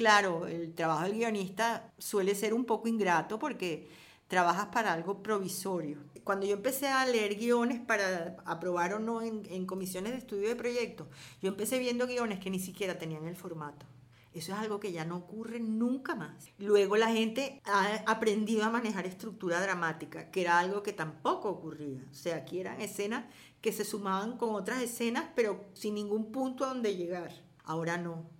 Claro, el trabajo del guionista suele ser un poco ingrato porque trabajas para algo provisorio. Cuando yo empecé a leer guiones para aprobar o no en, comisiones de estudio de proyectos, yo empecé viendo guiones que ni siquiera tenían el formato. Eso es algo que ya no ocurre nunca más. Luego la gente ha aprendido a manejar estructura dramática, que era algo que tampoco ocurría. O sea, aquí eran escenas que se sumaban con otras escenas, pero sin ningún punto a donde llegar. Ahora no,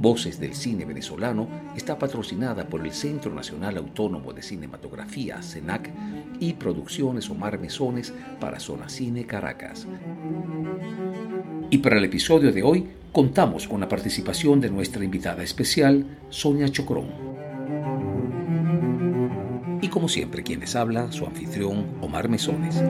Voces del Cine Venezolano está patrocinada por el Centro Nacional Autónomo de Cinematografía, CENAC, y Producciones Omar Mesones para Zona Cine Caracas. Y para el episodio de hoy contamos con la participación de nuestra invitada especial, Sonia Chocrón. Y como siempre, quien les habla, su anfitrión, Omar Mesones.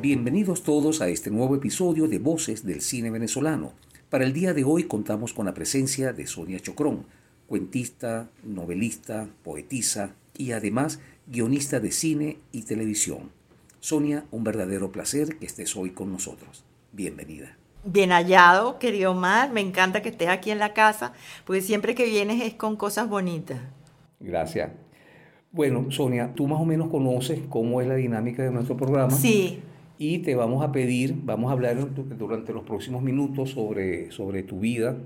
Bienvenidos todos a este nuevo episodio de Voces del Cine Venezolano. Para el día de hoy contamos con la presencia de Sonia Chocrón, cuentista, novelista, poetisa y además guionista de cine y televisión. Sonia, un verdadero placer que estés hoy con nosotros. Bienvenida. Bien hallado, querido Omar. Me encanta que estés aquí en la casa, porque siempre que vienes es con cosas bonitas. Gracias. Bueno, Sonia, tú más o menos conoces cómo es la dinámica de nuestro programa. Sí. Y te vamos a pedir, vamos a hablar durante los próximos minutos sobre, sobre tu vida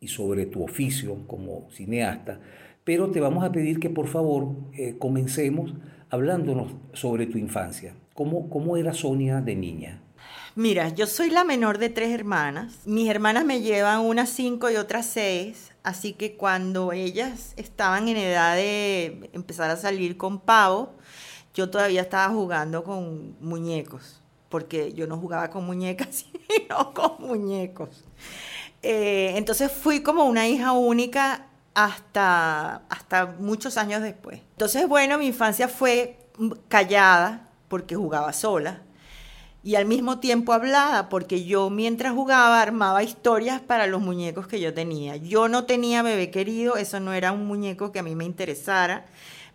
y sobre tu oficio como cineasta, pero te vamos a pedir que por favor eh, comencemos hablándonos sobre tu infancia. ¿Cómo, ¿Cómo era Sonia de niña? Mira, yo soy la menor de tres hermanas. Mis hermanas me llevan unas cinco y otras seis. Así que cuando ellas estaban en edad de empezar a salir con pavo, yo todavía estaba jugando con muñecos, porque yo no jugaba con muñecas, sino con muñecos. Eh, entonces fui como una hija única hasta, hasta muchos años después. Entonces, bueno, mi infancia fue callada porque jugaba sola y al mismo tiempo hablada, porque yo mientras jugaba armaba historias para los muñecos que yo tenía. Yo no tenía bebé querido, eso no era un muñeco que a mí me interesara.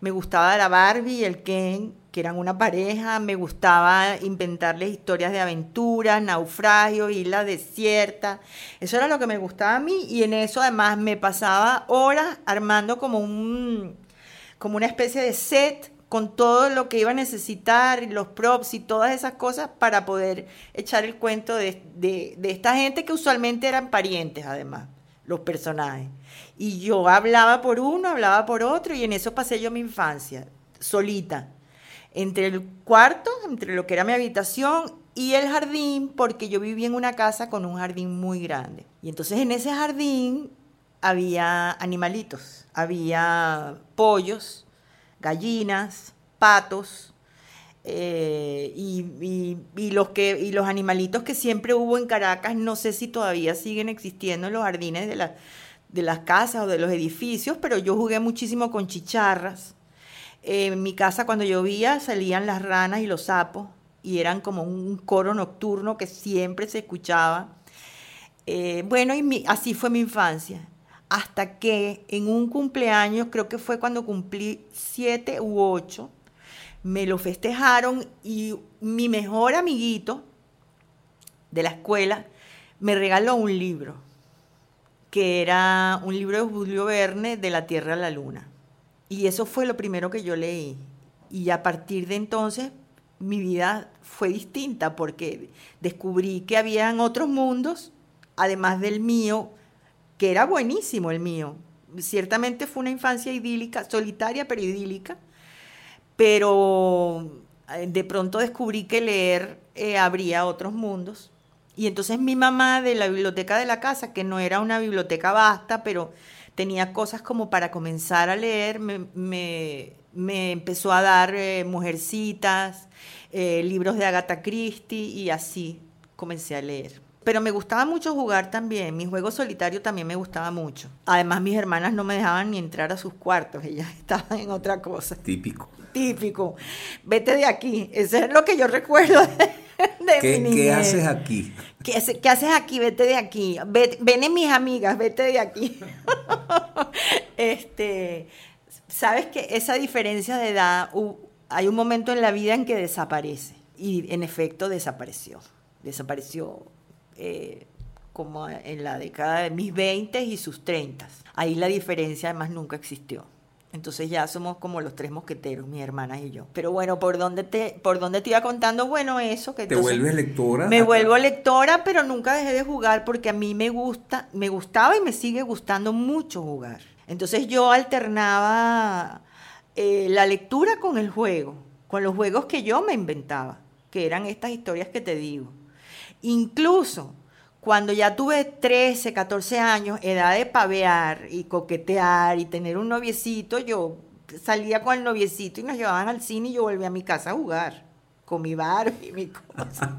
Me gustaba la Barbie y el Ken, que eran una pareja, me gustaba inventarles historias de aventuras, naufragios, islas desiertas. Eso era lo que me gustaba a mí. Y en eso además me pasaba horas armando como un como una especie de set con todo lo que iba a necesitar, los props y todas esas cosas para poder echar el cuento de, esta gente que usualmente eran parientes, además, los personajes. Y yo hablaba por uno, hablaba por otro, y en eso pasé yo mi infancia, solita, entre el cuarto, entre lo que era mi habitación y el jardín, porque yo vivía en una casa con un jardín muy grande. Y entonces en ese jardín había animalitos, había pollos, gallinas, patos, eh, y, los que, y los animalitos que siempre hubo en Caracas, no sé si todavía siguen existiendo en los jardines de, de las casas o de los edificios, pero yo jugué muchísimo con chicharras. en mi casa cuando llovía salían las ranas y los sapos y eran como un coro nocturno que siempre se escuchaba. Eh, bueno, y así fue mi infancia hasta que en un cumpleaños, creo que fue cuando cumplí siete u ocho, me lo festejaron y mi mejor amiguito de la escuela me regaló un libro, que era un libro de Julio Verne, De la Tierra a la Luna. Y eso fue lo primero que yo leí. Y a partir de entonces mi vida fue distinta porque descubrí que habían otros mundos, además del mío, que era buenísimo el mío. Ciertamente fue una infancia idílica, solitaria pero idílica, pero eh, de pronto descubrí que leer eh, abría otros mundos. Y entonces mi mamá de la biblioteca de la casa, que no era una biblioteca vasta, pero tenía cosas como para comenzar a leer, me, empezó a dar eh, mujercitas, libros de Agatha Christie y así comencé a leer. Pero me gustaba mucho jugar también. Mi juego solitario también me gustaba mucho. Además, mis hermanas no me dejaban ni entrar a sus cuartos. Ellas estaban en otra cosa. Típico. Típico. Vete de aquí. Eso es lo que yo recuerdo de, ¿Qué, mi niñez. ¿Qué haces aquí? ¿Qué, hace- qué haces aquí? Vete de aquí. Vete- ven en mis amigas, vete de aquí. este, Sabes que esa diferencia de edad, hay un momento en la vida en que desaparece. Y en efecto desapareció. Desapareció eh, como en la década de mis 20 y sus 30. Ahí la diferencia además nunca existió. Entonces ya somos como los tres mosqueteros, mis hermanas y yo. Pero bueno, ¿por dónde te, por dónde te iba contando? Bueno, eso que ¿Te vuelves lectora? me vuelvo lectora, pero nunca dejé de jugar porque a mí me gusta, me gustaba y me sigue gustando mucho jugar. Entonces yo alternaba eh, la lectura con el juego, con los juegos que yo me inventaba, que eran estas historias que te digo. Incluso cuando ya tuve 13, 14 años, edad de pavear y coquetear y tener un noviecito, yo salía con el noviecito y nos llevaban al cine y yo volvía a mi casa a jugar con mi Barbie y mi cosa.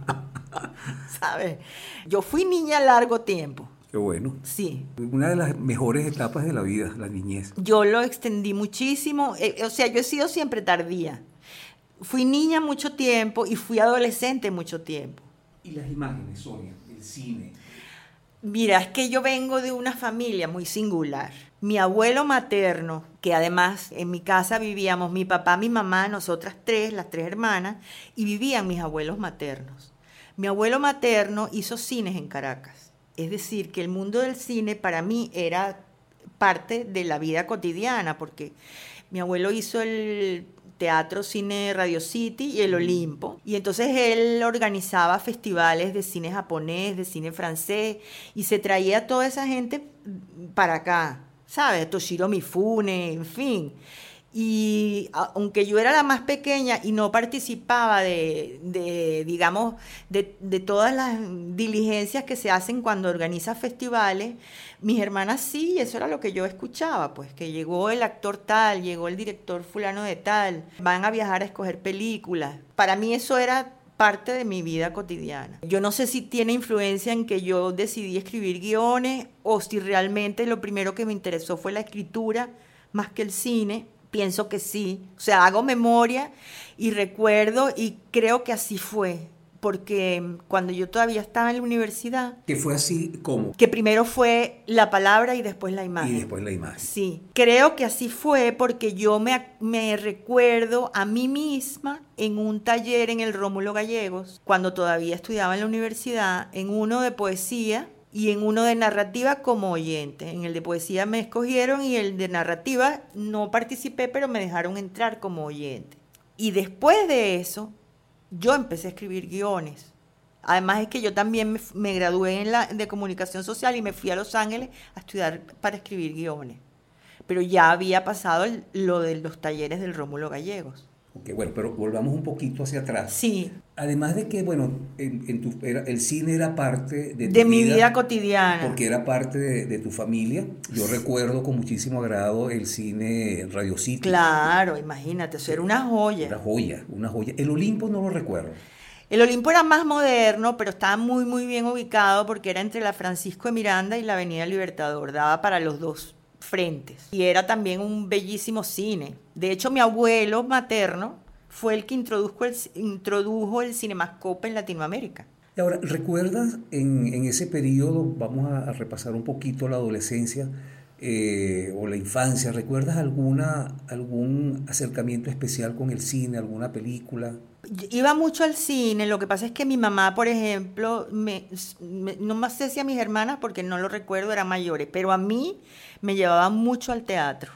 ¿Sabes? Yo fui niña largo tiempo, Qué bueno. sí. Una de las mejores etapas de la vida, la niñez. Yo lo extendí muchísimo, eh, o sea, yo he sido siempre tardía. Fui niña mucho tiempo y fui adolescente mucho tiempo. ¿Y las imágenes, Sonia? Cine. Mira, es que yo vengo de una familia muy singular. Mi abuelo materno, que además en mi casa vivíamos mi papá, mi mamá, nosotras tres, las tres hermanas, y vivían mis abuelos maternos. Mi abuelo materno hizo cines en Caracas. Es decir, que el mundo del cine para mí era parte de la vida cotidiana, porque mi abuelo hizo el Teatro Cine Radio City y el Olimpo. Y entonces él organizaba festivales de cine japonés, de cine francés, y se traía a toda esa gente para acá, ¿sabes? Toshiro Mifune, en fin. Y aunque yo era la más pequeña y no participaba de, de, digamos, de, de todas las diligencias que se hacen cuando organiza festivales, mis hermanas sí, y eso era lo que yo escuchaba, pues que llegó el actor tal, llegó el director fulano de tal, van a viajar a escoger películas. Para mí eso era parte de mi vida cotidiana. Yo no sé si tiene influencia en que yo decidí escribir guiones o si realmente lo primero que me interesó fue la escritura más que el cine. Pienso que sí. O sea, hago memoria y recuerdo y creo que así fue. Porque cuando yo todavía estaba en la universidad, Que fue así como. que primero fue la palabra y después la Y imagen. después la imagen. Sí, creo que así fue porque yo me, me recuerdo a mí misma en un taller en el Rómulo Gallegos, cuando todavía estudiaba en la universidad, en uno de poesía y en uno de narrativa como oyente. En el de poesía me escogieron y el de narrativa no participé, pero me dejaron entrar como oyente. Y después de eso, yo empecé a escribir guiones. Además es que yo también me, gradué en la, de comunicación social y me fui a Los Ángeles a estudiar para escribir guiones. Pero ya había pasado lo de los talleres del Rómulo Gallegos. Ok, bueno, pero volvamos un poquito hacia atrás. Sí, Además de que, bueno, en, en tu, era- el cine era parte de tu de mi vida cotidiana. Porque era parte de, de tu familia. Yo recuerdo con muchísimo agrado el cine Radio City. Claro, imagínate, eso era una Una joya. joya, una joya. El Olimpo no lo recuerdo. El Olimpo era más moderno, pero estaba muy, muy bien ubicado porque era entre la Francisco de Miranda y la Avenida Libertador. Daba para los dos frentes. Y era también un bellísimo cine. De hecho, mi abuelo materno fue el que introdujo el, introdujo el cinemascope en Latinoamérica. Y ahora, ¿recuerdas en, en ese periodo, vamos a, a repasar un poquito la adolescencia eh, o la infancia, ¿recuerdas alguna, algún acercamiento especial con el cine, alguna película? Iba mucho al cine, lo que pasa es que mi mamá, por ejemplo, me, me- no más sé si a mis hermanas, porque no lo recuerdo, eran mayores, pero a mí me llevaba mucho al teatro,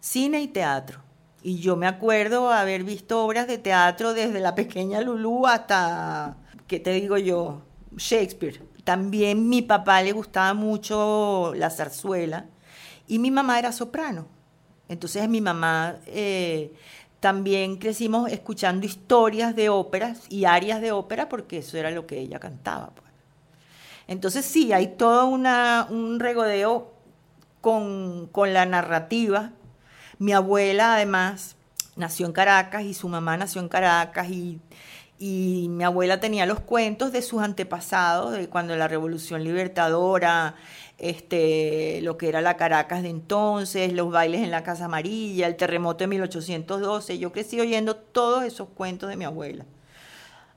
cine y teatro. Y yo me acuerdo haber visto obras de teatro desde la pequeña Lulú hasta, ¿qué te digo yo? Shakespeare. También mi papá le gustaba mucho la zarzuela y mi mamá era soprano. Entonces mi mamá eh, también crecimos escuchando historias de óperas y arias de ópera porque eso era lo que ella cantaba. pues. Entonces sí, hay todo una, un regodeo con, con la narrativa. Mi abuela además nació en Caracas y su mamá nació en Caracas y, Y mi abuela tenía los cuentos de sus antepasados, de cuando la Revolución Libertadora, este, lo que era la Caracas de entonces, los bailes en la Casa Amarilla, el terremoto de 1812. Yo crecí oyendo todos esos cuentos de mi abuela.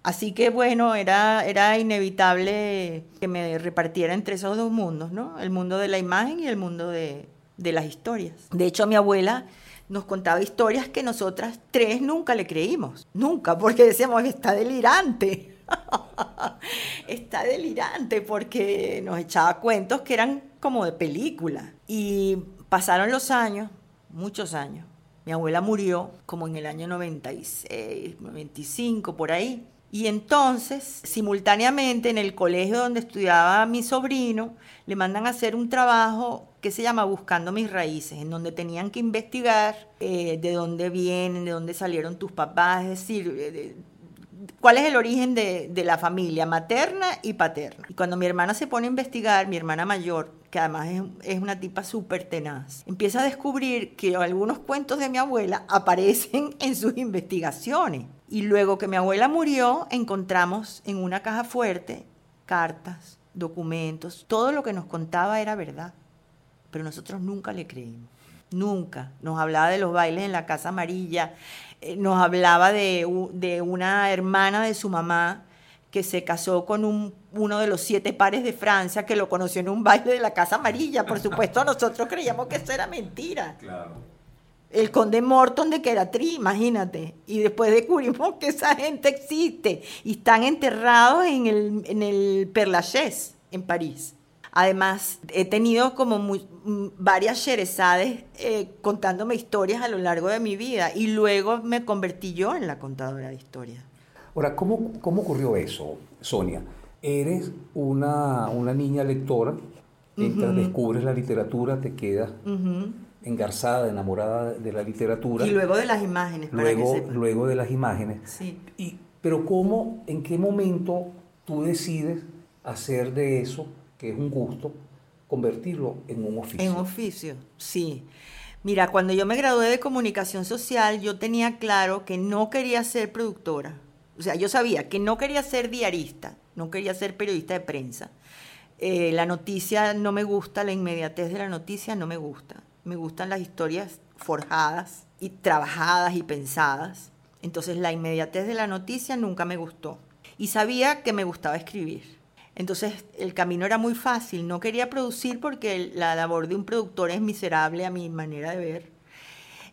Así que bueno, era, era inevitable que me repartiera entre esos dos mundos, ¿no? El mundo de la imagen y el mundo de, de las historias. De hecho, mi abuela nos contaba historias que nosotras tres nunca le creímos, nunca, porque decíamos, está delirante, está delirante, porque nos echaba cuentos que eran como de película. Y pasaron los años, muchos años. Mi abuela murió como en el año 96, 95, por ahí. Y entonces, simultáneamente, en el colegio donde estudiaba mi sobrino, le mandan a hacer un trabajo que se llama Buscando mis raíces, en donde tenían que investigar eh, de dónde vienen, de dónde salieron tus papás, es decir, eh, cuál es el origen de, la familia materna y paterna. Y cuando mi hermana se pone a investigar, mi hermana mayor, que además es, es una tipa súper tenaz, empieza a descubrir que algunos cuentos de mi abuela aparecen en sus investigaciones. Y luego que mi abuela murió, encontramos en una caja fuerte cartas, documentos, todo lo que nos contaba era verdad, pero nosotros nunca le creímos, nunca. Nos hablaba de los bailes en la Casa Amarilla, nos hablaba de, de, una hermana de su mamá que se casó con un, uno de los siete pares de Francia que lo conoció en un baile de la Casa Amarilla. Por supuesto, nosotros creíamos que eso era mentira. Claro el conde Morton de Keratri, imagínate. Y después descubrimos que esa gente existe y están enterrados en el, en el Père Lachaise, en París. Además, he tenido como muy, varias sherezades eh, contándome historias a lo largo de mi vida y luego me convertí yo en la contadora de historias. Ahora, ¿cómo, cómo ocurrió eso, Sonia? Eres una, una niña lectora, entras, uh -huh. descubres la literatura, te quedas... Uh -huh engarzada, enamorada de la literatura. Y luego de las imágenes. Para luego, que luego de las imágenes. Sí. Y, pero ¿cómo, en qué momento tú decides hacer de eso, que es un gusto, convertirlo en un oficio? En oficio, sí. Mira, cuando yo me gradué de comunicación social, yo tenía claro que no quería ser productora. O sea, yo sabía que no quería ser diarista, no quería ser periodista de prensa. Eh, la noticia no me gusta, la inmediatez de la noticia no me gusta me gustan las historias forjadas y trabajadas y pensadas. Entonces la inmediatez de la noticia nunca me gustó. Y sabía que me gustaba escribir. Entonces el camino era muy fácil. No quería producir porque la labor de un productor es miserable a mi manera de ver.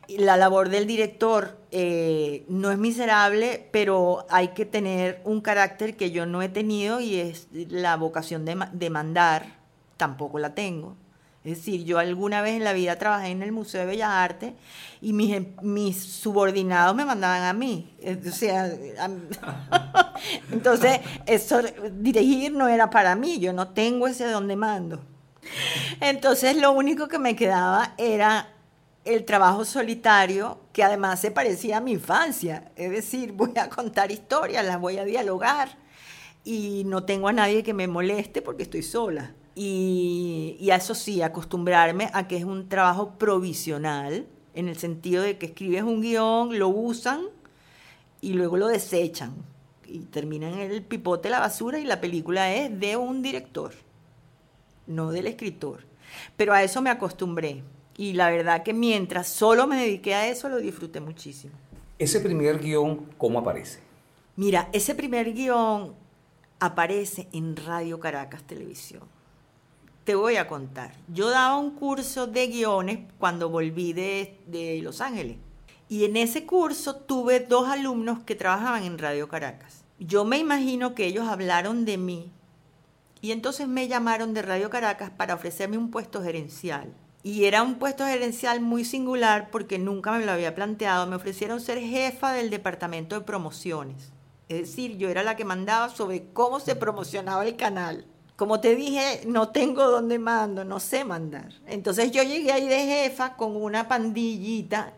La labor del director eh, no es miserable, pero hay que tener un carácter que yo no he tenido y es la vocación de, de mandar. Tampoco la tengo. Es decir, yo alguna vez en la vida trabajé en el Museo de Bellas Artes y mis, em, subordinados me mandaban a mí. Entonces, eso, dirigir no era para mí, yo no tengo ese donde mando. Entonces, lo único que me quedaba era el trabajo solitario, que además se parecía a mi infancia. Es decir, voy a contar historias, las voy a dialogar y no tengo a nadie que me moleste porque estoy sola. Y, y, a eso sí, acostumbrarme a que es un trabajo provisional, en el sentido de que escribes un guion, lo usan y luego lo desechan. Y terminan en el pipote la basura y la película es de un director, no del escritor. Pero a eso me acostumbré. Y la verdad que mientras solo me dediqué a eso, lo disfruté muchísimo. ¿Ese primer guion cómo aparece? Mira, ese primer guion aparece en Radio Caracas Televisión te voy a contar. Yo daba un curso de guiones cuando volví de, de, Los Ángeles. Y en ese curso tuve dos alumnos que trabajaban en Radio Caracas. Yo me imagino que ellos hablaron de mí. Y entonces me llamaron de Radio Caracas para ofrecerme un puesto gerencial. Y era un puesto gerencial muy singular porque nunca me lo había planteado. Me ofrecieron ser jefa del departamento de promociones. Es decir, yo era la que mandaba sobre cómo se promocionaba el canal como te dije, no tengo dónde mando, no sé mandar. Entonces yo llegué ahí de jefa con una pandillita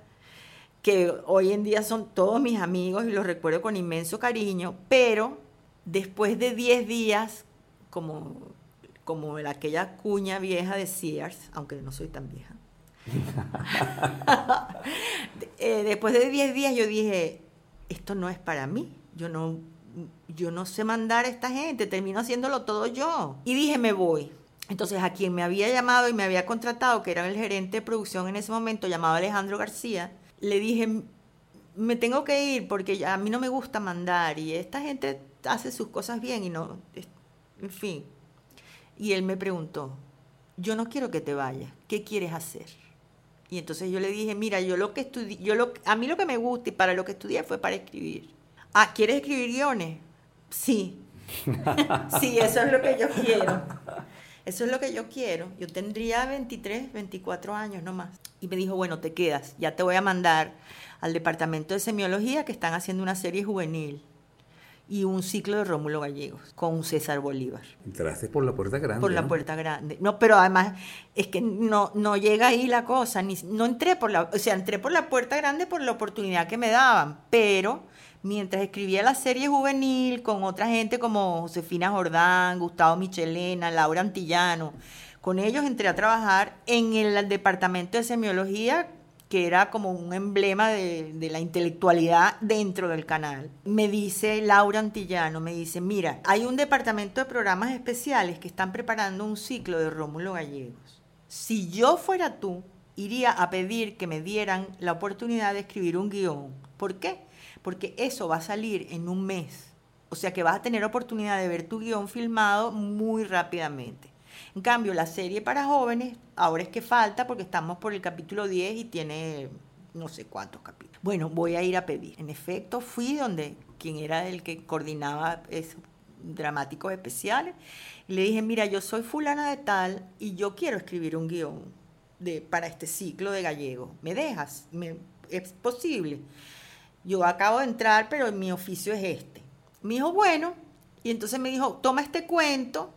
que hoy en día son todos mis amigos y los recuerdo con inmenso cariño, pero después de 10 días, como, como aquella cuña vieja de Sears, aunque no soy tan vieja, eh, después de 10 días yo dije, esto no es para mí, yo no yo no sé mandar a esta gente, termino haciéndolo todo yo. Y dije, me voy. Entonces a quien me había llamado y me había contratado, que era el gerente de producción en ese momento, llamado Alejandro García, le dije, me tengo que ir porque a mí no me gusta mandar y esta gente hace sus cosas bien y no, en fin. Y él me preguntó, yo no quiero que te vayas, ¿qué quieres hacer? Y entonces yo le dije, mira, yo lo que estudié, yo lo, a mí lo que me gusta y para lo que estudié fue para escribir. Ah, ¿quieres escribir guiones? Sí. sí, eso es lo que yo quiero. Eso es lo que yo quiero. Yo tendría 23, 24 años nomás. Y me dijo, bueno, te quedas. Ya te voy a mandar al departamento de semiología que están haciendo una serie juvenil y un ciclo de Rómulo Gallegos con César Bolívar. Entraste por la puerta grande. Por la puerta grande. No, pero además es que no, no llega ahí la cosa. Ni, no entré por la, o sea, entré por la puerta grande por la oportunidad que me daban, pero mientras escribía la serie juvenil con otra gente como Josefina Jordán, Gustavo Michelena, Laura Antillano, con ellos entré a trabajar en el departamento de semiología que era como un emblema de, la intelectualidad dentro del canal. Me dice Laura Antillano, me dice, mira, hay un departamento de programas especiales que están preparando un ciclo de Rómulo Gallegos. Si yo fuera tú, iría a pedir que me dieran la oportunidad de escribir un guion. ¿Por qué? Porque eso va a salir en un mes. O sea que vas a tener oportunidad de ver tu guion filmado muy rápidamente. En cambio, la serie para jóvenes, ahora es que falta porque estamos por el capítulo 10 y tiene no sé cuántos capítulos. Bueno, voy a ir a pedir. En efecto, fui donde quien era el que coordinaba esos dramáticos especiales. Y le dije, mira, yo soy fulana de tal y yo quiero escribir un guion de, para este ciclo de gallego. ¿Me dejas? ¿Me, ¿Es posible? Yo acabo de entrar, pero mi oficio es este. Me dijo, bueno, y entonces me dijo, toma este cuento,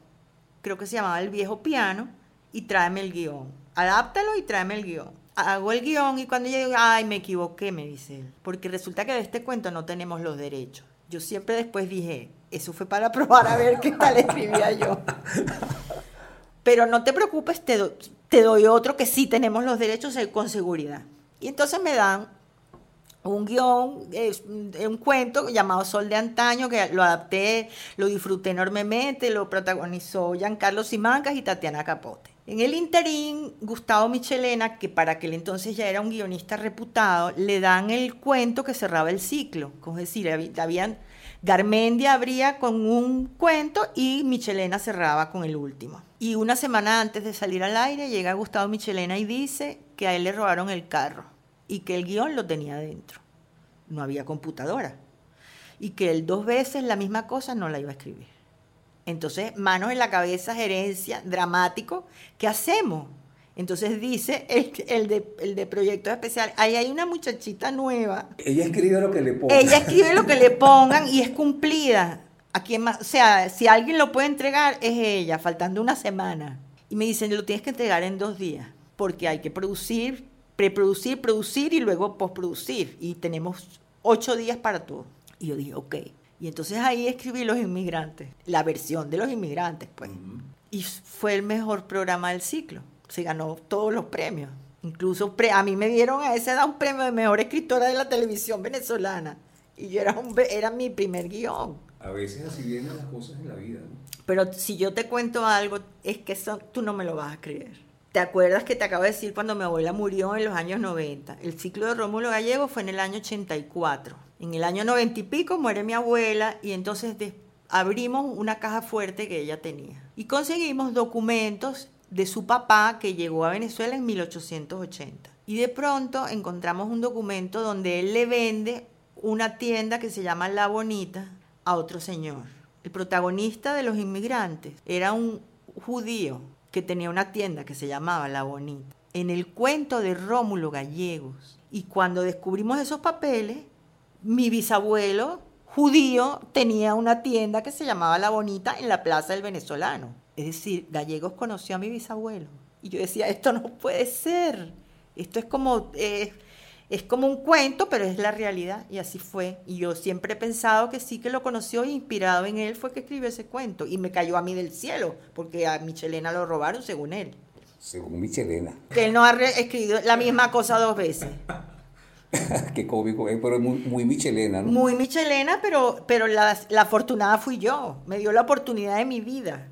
creo que se llamaba El viejo piano, y tráeme el guion. Adáptalo y tráeme el guion. Hago el guion y cuando yo ay, me equivoqué, me dice él, porque resulta que de este cuento no tenemos los derechos. Yo siempre después dije, eso fue para probar a ver qué tal escribía yo. Pero no te preocupes, te, te doy otro que sí tenemos los derechos con seguridad. Y entonces me dan un guion, es un cuento llamado Sol de Antaño, que lo adapté, lo disfruté enormemente, lo protagonizó Giancarlo Simancas y Tatiana Capote. En el interín, Gustavo Michelena, que para aquel entonces ya era un guionista reputado, le dan el cuento que cerraba el ciclo. Es decir, habían, abría con un cuento y Michelena cerraba con el último. Y una semana antes de salir al aire, llega Gustavo Michelena y dice que a él le robaron el carro y que el guion lo tenía dentro. No había computadora. Y que él dos veces la misma cosa no la iba a escribir. Entonces, manos en la cabeza, gerencia, dramático, ¿qué hacemos? Entonces dice el, de, el de proyectos especiales, ahí hay una muchachita nueva. Ella escribe lo que le pongan. Ella escribe lo que le pongan y es cumplida. ¿A quién más? O sea, si alguien lo puede entregar, es ella, faltando una semana. Y me dicen, lo tienes que entregar en dos días, porque hay que producir preproducir, producir y luego postproducir. Y tenemos ocho días para todo. Y yo dije, ok. Y entonces ahí escribí Los Inmigrantes, la versión de Los Inmigrantes, pues. Y fue el mejor programa del ciclo. Se ganó todos los premios. Incluso a mí me dieron a esa edad un premio de mejor escritora de la televisión venezolana. Y yo era, un, era mi primer guion. A veces así vienen las cosas en la vida. Pero si yo te cuento algo, es que tú no me lo vas a creer. ¿Te acuerdas que te acabo de decir cuando mi abuela murió en los años 90? El ciclo de Rómulo Gallego fue en el año 84. En el año 90 y pico muere mi abuela y entonces abrimos una caja fuerte que ella tenía. Y conseguimos documentos de su papá que llegó a Venezuela en 1880. Y de pronto encontramos un documento donde él le vende una tienda que se llama La Bonita a otro señor. El protagonista de los inmigrantes era un judío que tenía una tienda que se llamaba La Bonita, en el cuento de Rómulo Gallegos. Y cuando descubrimos esos papeles, mi bisabuelo judío tenía una tienda que se llamaba La Bonita en la Plaza del Venezolano. Es decir, Gallegos conoció a mi bisabuelo. Y yo decía, esto no puede ser. Esto es como... Eh, es como un cuento, pero es la realidad y así fue. Y yo siempre he pensado que sí que lo conoció e inspirado en él fue que escribió ese cuento y me cayó a mí del cielo, porque a Michelena lo robaron según él. Según Michelena. Que él no ha escrito la misma cosa dos veces. Qué cómico, eh, pero muy, muy michelena, ¿no? Muy michelena, pero, pero la, la afortunada fui yo. Me dio la oportunidad de mi vida.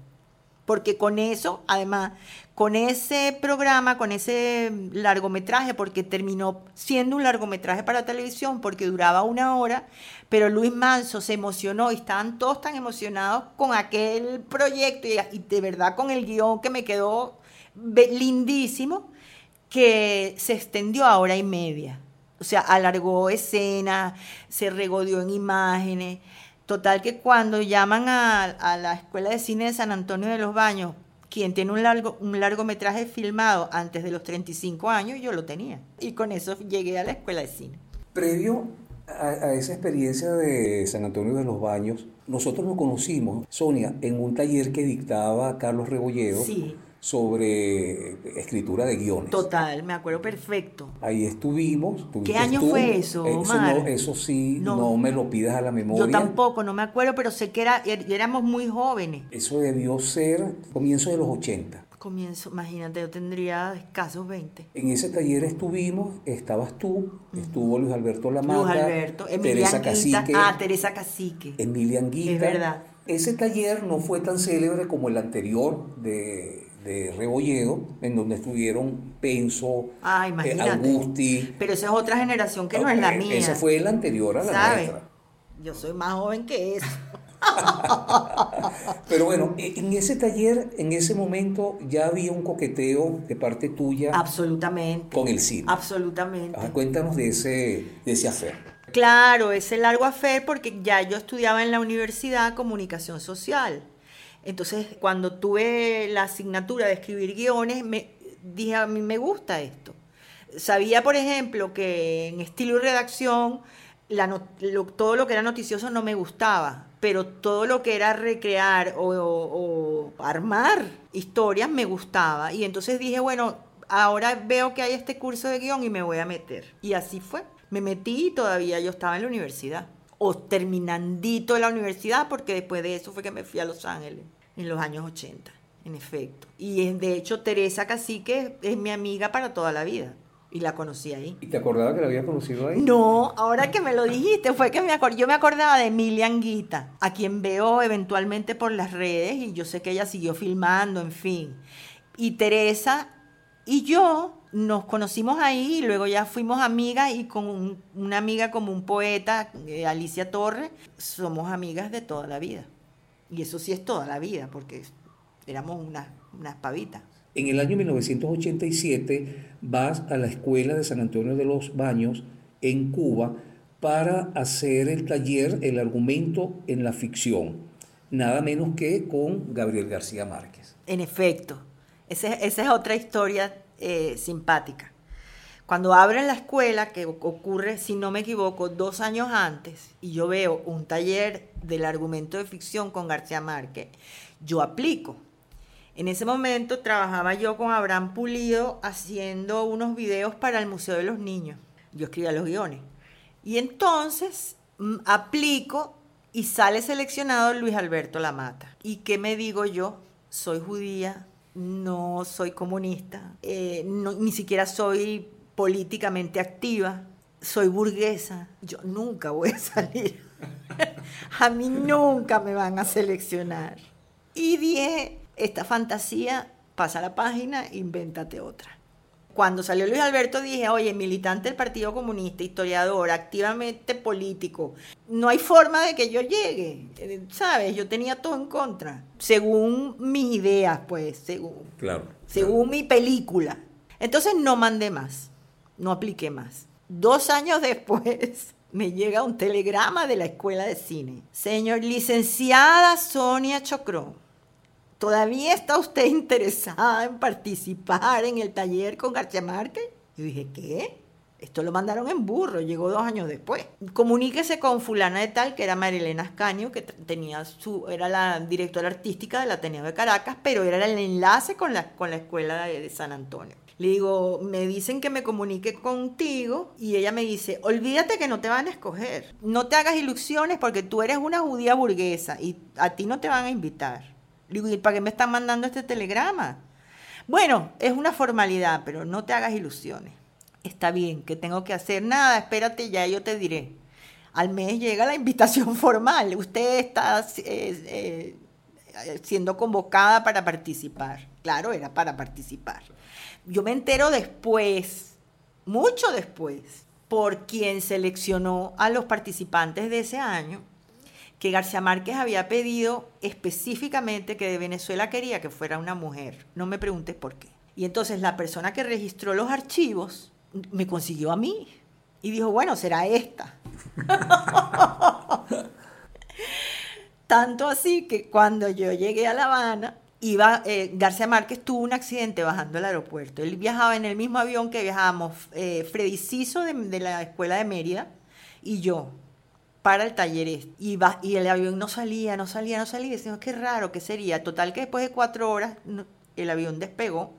Porque con eso, además, con ese programa, con ese largometraje, porque terminó siendo un largometraje para televisión, porque duraba una hora, pero Luis Manso se emocionó y estaban todos tan emocionados con aquel proyecto y, de verdad con el guion que me quedó lindísimo, que se extendió a hora y media. O sea, alargó escenas, se regodeó en imágenes. Total que cuando llaman a, a, la Escuela de Cine de San Antonio de los Baños, quien tiene un, largo, un largometraje filmado antes de los 35 años, yo lo tenía. Y con eso llegué a la Escuela de Cine. Previo a, a esa experiencia de San Antonio de los Baños, nosotros nos conocimos, Sonia, en un taller que dictaba Carlos Rebolledo. Sí sobre escritura de guiones. Total, me acuerdo perfecto. Ahí estuvimos. ¿Qué año tú. fue eso, Omar? Eso, no, eso sí, no. no. me lo pidas a la memoria. Yo tampoco, no me acuerdo, pero sé que era, er, éramos muy jóvenes. Eso debió ser comienzo de los 80. Comienzo, imagínate, yo tendría escasos 20. En ese taller estuvimos, estabas tú, uh -huh. estuvo Luis Alberto Lamata, Luis Alberto, Teresa Anguita, Cacique. Ah, Teresa Cacique. Emilia Anguita. Es verdad. Ese taller no fue tan célebre como el anterior de de Rebolledo, en donde estuvieron Penso, ah, eh, Augusti. Pero esa es otra generación que no es la mía. Esa fue la anterior a la ¿Sabe? nuestra. Yo soy más joven que eso. Pero bueno, en ese taller, en ese momento, ya había un coqueteo de parte tuya. Absolutamente. Con el cine. Absolutamente. Ah, cuéntanos de ese, de ese afer. Claro, ese largo afer porque ya yo estudiaba en la universidad comunicación social. Entonces, cuando tuve la asignatura de escribir guiones, me dije, a mí me gusta esto. Sabía, por ejemplo, que en estilo y redacción, todo lo que era noticioso no me gustaba, pero todo lo que era recrear o, o armar historias me gustaba. Y entonces dije, bueno, ahora veo que hay este curso de guion y me voy a meter. Y así fue. Me metí y todavía yo estaba en la universidad o terminandito de la universidad, porque después de eso fue que me fui a Los Ángeles, en los años 80, en efecto. Y de hecho Teresa Cacique es mi amiga para toda la vida. Y la conocí ahí. ¿Y te acordabas que la habías conocido ahí? No, ahora que me lo dijiste, fue que me acordé. Yo me acordaba de Emilia Anguita, a quien veo eventualmente por las redes, y yo sé que ella siguió filmando, en fin. Y Teresa y yo nos conocimos ahí y luego ya fuimos amigas y con un, una amiga como un poeta, eh, Alicia Torres, somos amigas de toda la vida. Y eso sí es toda la vida, porque éramos unas una pavitas. En el año 1987 vas a la escuela de San Antonio de los Baños en Cuba para hacer el taller El argumento en la ficción, nada menos que con Gabriel García Márquez. En efecto, esa, esa es otra historia eh, simpática. Cuando abren la escuela, que ocurre, si no me equivoco, dos años antes, y yo veo un taller del argumento de ficción con García Márquez, yo aplico. En ese momento trabajaba yo con Abraham Pulido haciendo unos videos para el Museo de los Niños. Yo escribía los guiones. Y entonces mm, aplico y sale seleccionado Luis Alberto Lamata. ¿Y qué me digo yo? Soy judía, no soy comunista, eh, ni siquiera soy políticamente activa, soy burguesa, yo nunca voy a salir. a mí nunca me van a seleccionar. Y dije, esta fantasía, pasa la página, invéntate otra. Cuando salió Luis Alberto dije, oye, militante del Partido Comunista, historiador, activamente político, no hay forma de que yo llegue, ¿sabes? Yo tenía todo en contra, según mis ideas, pues, según, claro, según claro. mi película. Entonces no mandé más, no apliqué más. Dos años después me llega un telegrama de la escuela de cine. Señor licenciada Sonia Chocrón, ¿todavía está usted interesada en participar en el taller con García Márquez? Yo dije, ¿qué? Esto lo mandaron en burro, llegó dos años después. Comuníquese con fulana de tal, que era Marilena Ascaño, que tenía su, era la directora artística del Ateneo de Caracas, pero era el enlace con la, con la escuela de, de San Antonio. Le digo, me dicen que me comunique contigo y ella me dice, olvídate que no te van a escoger. No te hagas ilusiones porque tú eres una judía burguesa y a ti no te van a invitar. Digo, ¿y para qué me están mandando este telegrama? Bueno, es una formalidad, pero no te hagas ilusiones. Está bien, ¿qué tengo que hacer? Nada, espérate, ya yo te diré. Al mes llega la invitación formal. Usted está eh, eh, siendo convocada para participar. Claro, era para participar. Yo me entero después, mucho después, por quien seleccionó a los participantes de ese año, que García Márquez había pedido específicamente que de Venezuela quería que fuera una mujer. No me preguntes por qué. Y entonces la persona que registró los archivos me consiguió a mí. Y dijo, bueno, será esta. Tanto así que cuando yo llegué a La Habana, iba, eh, García Márquez tuvo un accidente bajando al aeropuerto. Él viajaba en el mismo avión que viajábamos eh, Freddy Ciso de, la escuela de Mérida y yo para el taller. Y, y el avión no salía, no salía, no salía. Decimos, qué raro, ¿qué sería? Total que después de cuatro horas el avión despegó.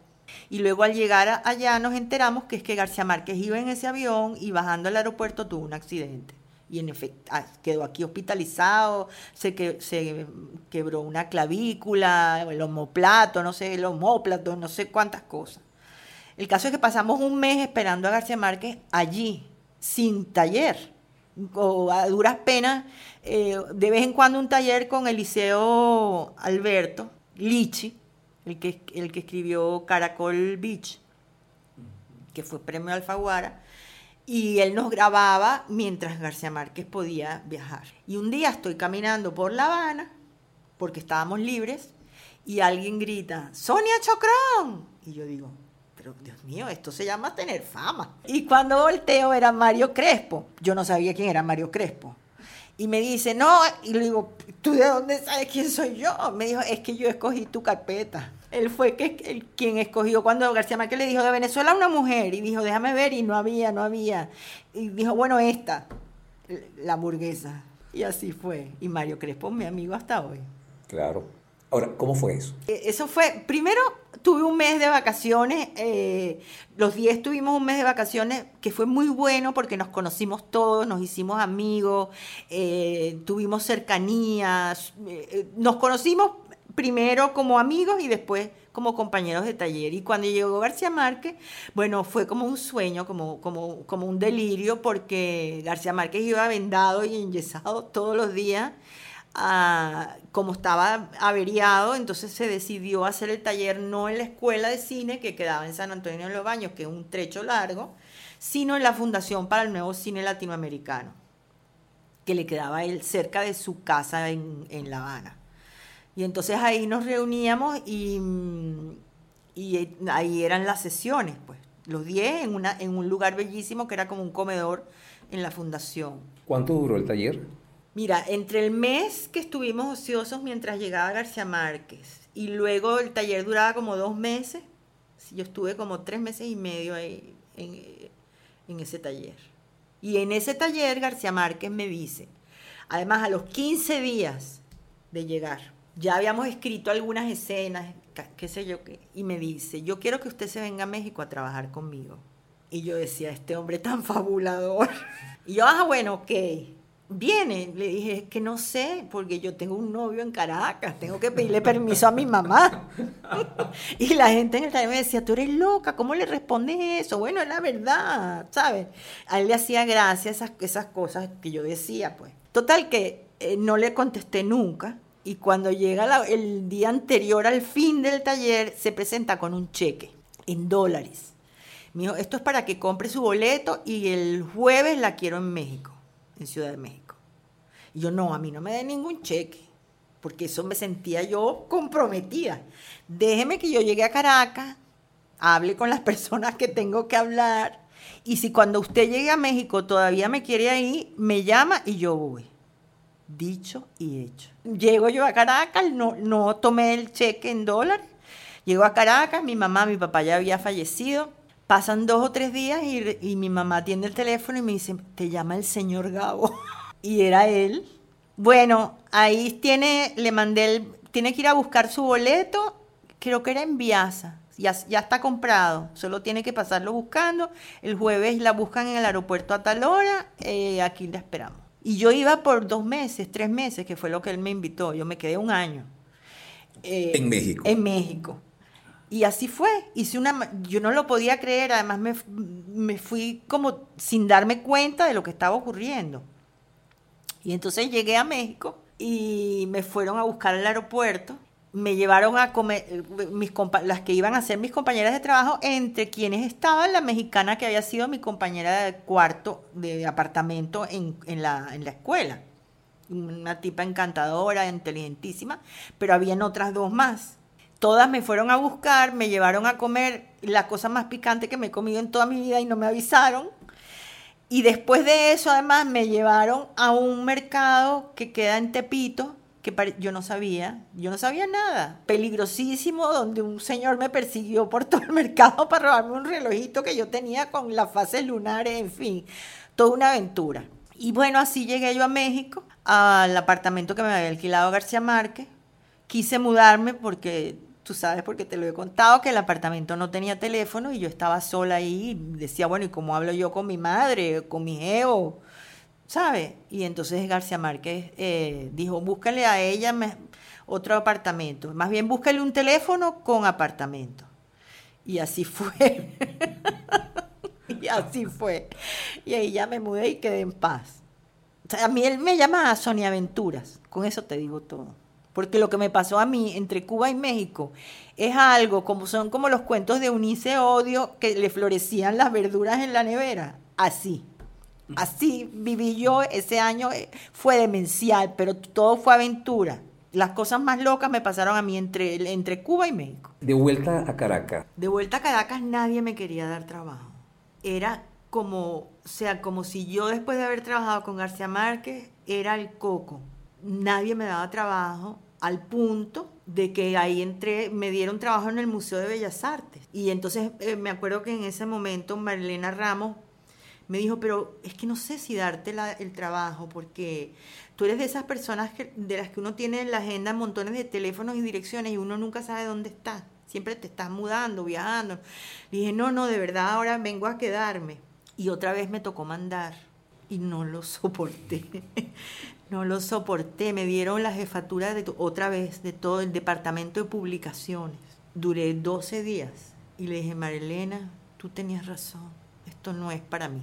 Y luego al llegar allá nos enteramos que es que García Márquez iba en ese avión y bajando al aeropuerto tuvo un accidente y en efecto ah, quedó aquí hospitalizado, se, que, se quebró una clavícula, el homoplato, no sé, el homóplato, no sé cuántas cosas. El caso es que pasamos un mes esperando a García Márquez allí, sin taller, o a duras penas, eh, de vez en cuando un taller con Eliseo Alberto Lichi, el que, el que escribió Caracol Beach, que fue premio Alfaguara, y él nos grababa mientras García Márquez podía viajar. Y un día estoy caminando por La Habana, porque estábamos libres, y alguien grita, Sonia Chocrón. Y yo digo, pero Dios mío, esto se llama tener fama. Y cuando volteo era Mario Crespo. Yo no sabía quién era Mario Crespo. Y me dice, no, y le digo, ¿tú de dónde sabes quién soy yo? Me dijo, es que yo escogí tu carpeta. Él fue que, quien escogió cuando García Márquez le dijo de Venezuela a una mujer y dijo, déjame ver, y no había, no había. Y dijo, bueno, esta, la hamburguesa. Y así fue. Y Mario Crespo, mi amigo hasta hoy. Claro. Ahora, ¿cómo fue eso? E, eso fue, primero tuve un mes de vacaciones, eh, los 10 tuvimos un mes de vacaciones que fue muy bueno porque nos conocimos todos, nos hicimos amigos, eh, tuvimos cercanías, eh, nos conocimos primero como amigos y después como compañeros de taller. Y cuando llegó García Márquez, bueno, fue como un sueño, como, como, como un delirio, porque García Márquez iba vendado y enyesado todos los días. Ah, como estaba averiado, entonces se decidió hacer el taller no en la escuela de cine que quedaba en San Antonio de los Baños, que es un trecho largo, sino en la Fundación para el Nuevo Cine Latinoamericano, que le quedaba él cerca de su casa en, en La Habana. Y entonces ahí nos reuníamos y, y ahí eran las sesiones, pues, los 10 en, en un lugar bellísimo que era como un comedor en la fundación. ¿Cuánto duró el taller? Mira, entre el mes que estuvimos ociosos mientras llegaba García Márquez y luego el taller duraba como dos meses, yo estuve como tres meses y medio ahí en, ese taller. Y en ese taller García Márquez me dice, además a los 15 días de llegar, ya habíamos escrito algunas escenas, qué sé yo, y me dice, yo quiero que usted se venga a México a trabajar conmigo. Y yo decía, este hombre tan fabulador. Y yo, ah, bueno, ok. Viene, le dije, es que no sé, porque yo tengo un novio en Caracas, tengo que pedirle permiso a mi mamá. y la gente en el taller me decía, tú eres loca, ¿cómo le respondes eso? Bueno, es la verdad, ¿sabes? A él le hacía gracia esas, esas cosas que yo decía, pues. Total que eh, no le contesté nunca, y cuando llega el día anterior al fin del taller, se presenta con un cheque en dólares. Me dijo, esto es para que compre su boleto y el jueves la quiero en México, en Ciudad de México. Y yo, no, a mí no me den ningún cheque, porque eso me sentía yo comprometida. Déjeme que yo llegue a Caracas, hable con las personas que tengo que hablar, y si cuando usted llegue a México todavía me quiere ahí, me llama y yo voy dicho y hecho. Llego yo a Caracas, no, no tomé el cheque en dólares. Llego a Caracas, mi mamá, mi papá ya había fallecido. Pasan dos o tres días y, mi mamá atiende el teléfono y me dice, te llama el señor Gabo. y era él. Bueno, ahí tiene, le mandé el, tiene que ir a buscar su boleto, creo que era en Viasa. Ya, ya, está comprado, solo tiene que pasarlo buscando. El jueves la buscan en el aeropuerto a tal hora, eh, aquí la esperamos. Y yo iba por dos meses, tres meses, que fue lo que él me invitó. Yo me quedé un año. Eh, en México. En México. Y así fue. Hice una, yo no lo podía creer, además me, me fui como sin darme cuenta de lo que estaba ocurriendo. Y entonces llegué a México y me fueron a buscar al aeropuerto. Me llevaron a comer, mis las que iban a ser mis compañeras de trabajo, entre quienes estaba la mexicana que había sido mi compañera de cuarto de apartamento en, en, la, en la escuela. Una tipa encantadora, inteligentísima, pero habían otras dos más. Todas me fueron a buscar, me llevaron a comer la cosa más picante que me he comido en toda mi vida y no me avisaron. Y después de eso, además, me llevaron a un mercado que queda en Tepito, que yo no sabía, yo no sabía nada. Peligrosísimo, donde un señor me persiguió por todo el mercado para robarme un relojito que yo tenía con las fases lunares, en fin, toda una aventura. Y bueno, así llegué yo a México, al apartamento que me había alquilado García Márquez. Quise mudarme porque tú sabes, porque te lo he contado, que el apartamento no tenía teléfono y yo estaba sola ahí decía, bueno, ¿y cómo hablo yo con mi madre, con mi geo? ¿Sabes? Y entonces García Márquez eh, dijo, búscale a ella otro apartamento. Más bien, búscale un teléfono con apartamento. Y así fue. y así fue. Y ahí ya me mudé y quedé en paz. A mí él me llama Sonia Aventuras. Con eso te digo todo. Porque lo que me pasó a mí entre Cuba y México es algo como son como los cuentos de Unice Odio que le florecían las verduras en la nevera. Así. Así viví yo ese año. Eh, fue demencial, pero todo fue aventura. Las cosas más locas me pasaron a mí entre, entre Cuba y México. De vuelta a Caracas. De vuelta a Caracas nadie me quería dar trabajo. Era como, o sea, como si yo después de haber trabajado con García Márquez era el coco nadie me daba trabajo al punto de que ahí entré, me dieron trabajo en el Museo de Bellas Artes. Y entonces eh, me acuerdo que en ese momento Marilena Ramos me dijo, pero es que no sé si darte el trabajo, porque tú eres de esas personas de las que uno tiene en la agenda montones de teléfonos y direcciones y uno nunca sabe dónde está. Siempre te estás mudando, viajando. dije, no, no, de verdad ahora vengo a quedarme. Y otra vez me tocó mandar y no lo soporté. No lo soporté, me dieron la jefatura de otra vez de todo el departamento de publicaciones. Duré 12 días y le dije, Marilena, tú tenías razón, esto no es para mí.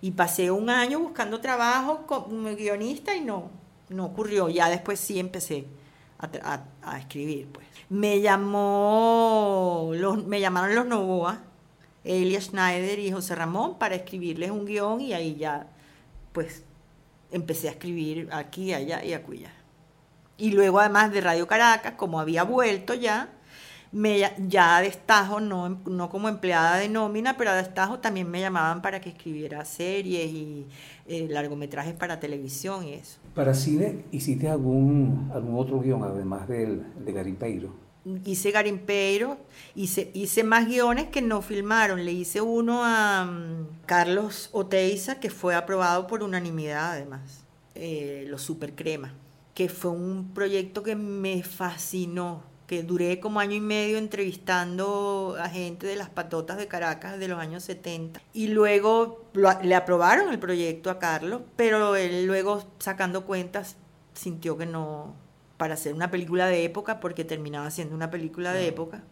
Y pasé un año buscando trabajo como guionista y no, no ocurrió. Ya después sí empecé a, escribir. Pues. Me llamó, los, me llamaron los Novoa, Elia Schneider y José Ramón para escribirles un guion y ahí ya, pues empecé a escribir aquí, allá y acullá. Y luego además de Radio Caracas, como había vuelto ya, me, ya a destajo, no, no como empleada de nómina, pero a destajo también me llamaban para que escribiera series y eh, largometrajes para televisión y eso. ¿Para cine hiciste algún, algún otro guion además del de Garimpeiro? Hice Garimpeiro, hice, hice más guiones que no filmaron. Le hice uno a mm, Carlos Oteiza, que fue aprobado por unanimidad además, eh, Los Super Crema, que fue un proyecto que me fascinó, que duré como año y medio entrevistando a gente de las patotas de Caracas de los años 70. Y luego le aprobaron el proyecto a Carlos, pero él luego sacando cuentas sintió que no, para hacer una película de época, porque terminaba siendo una película de época,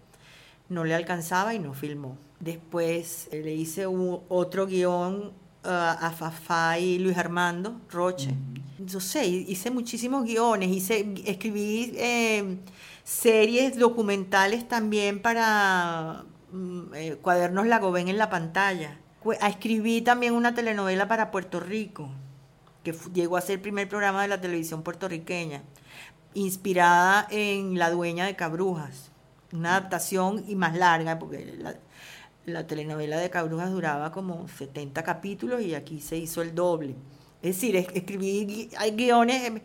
no le alcanzaba y no filmó. Después eh, le hice otro guion uh, a Fafá y Luis Armando Roche. No sé, hice muchísimos guiones, hice, escribí eh, series documentales también para mm, eh, Cuadernos Lagobén en la pantalla. Escribí también una telenovela para Puerto Rico, que llegó a ser el primer programa de la televisión puertorriqueña inspirada en La dueña de Cabrujas, una adaptación y más larga, porque la, telenovela de Cabrujas duraba como 70 capítulos y aquí se hizo el doble. Es decir, escribí guiones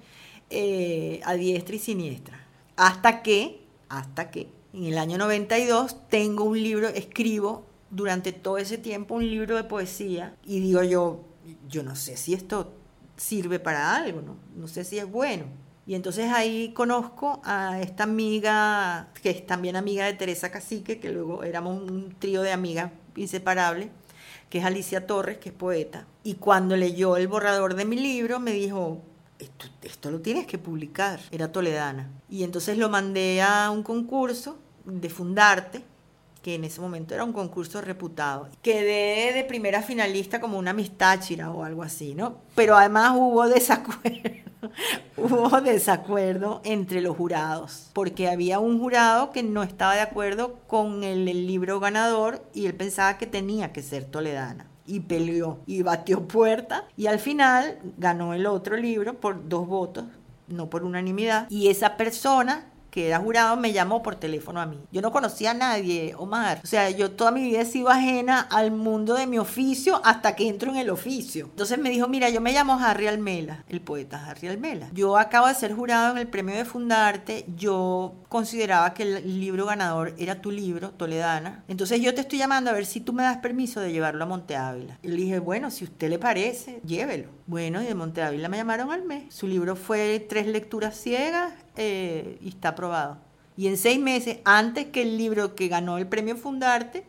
eh, a diestra y siniestra. Hasta que, hasta que, en el año 92 tengo un libro, escribo durante todo ese tiempo un libro de poesía y digo yo, yo no sé si esto sirve para algo, no sé si es bueno. Y entonces ahí conozco a esta amiga, que es también amiga de Teresa Cacique, que luego éramos un trío de amigas inseparables, que es Alicia Torres, que es poeta. Y cuando leyó el borrador de mi libro, me dijo, esto, esto lo tienes que publicar. Era toledana. Y entonces lo mandé a un concurso de Fundarte, que en ese momento era un concurso reputado. Quedé de primera finalista como una mistáchira o algo así, ¿no? Pero además hubo desacuerdo, hubo desacuerdo entre los jurados, porque había un jurado que no estaba de acuerdo con el, libro ganador y él pensaba que tenía que ser toledana y peleó y batió puerta y al final ganó el otro libro por dos votos, no por unanimidad. Y esa persona que era jurado, me llamó por teléfono a mí. Yo no conocía a nadie, Omar. O sea, yo toda mi vida he sido ajena al mundo de mi oficio hasta que entro en el oficio. Entonces me dijo, mira, yo me llamo Harry Almela, el poeta Harry Almela. Yo acabo de ser jurado en el premio de Fundarte. Yo consideraba que el libro ganador era tu libro, Toledana. Entonces yo te estoy llamando a ver si tú me das permiso de llevarlo a Monte Ávila. Y le dije, bueno, si usted le parece, llévelo. Bueno, y de Monte Ávila me llamaron al mes. Su libro fue Tres lecturas ciegas eh, y está aprobado. Y en seis meses, antes que el libro que ganó el premio Fundarte,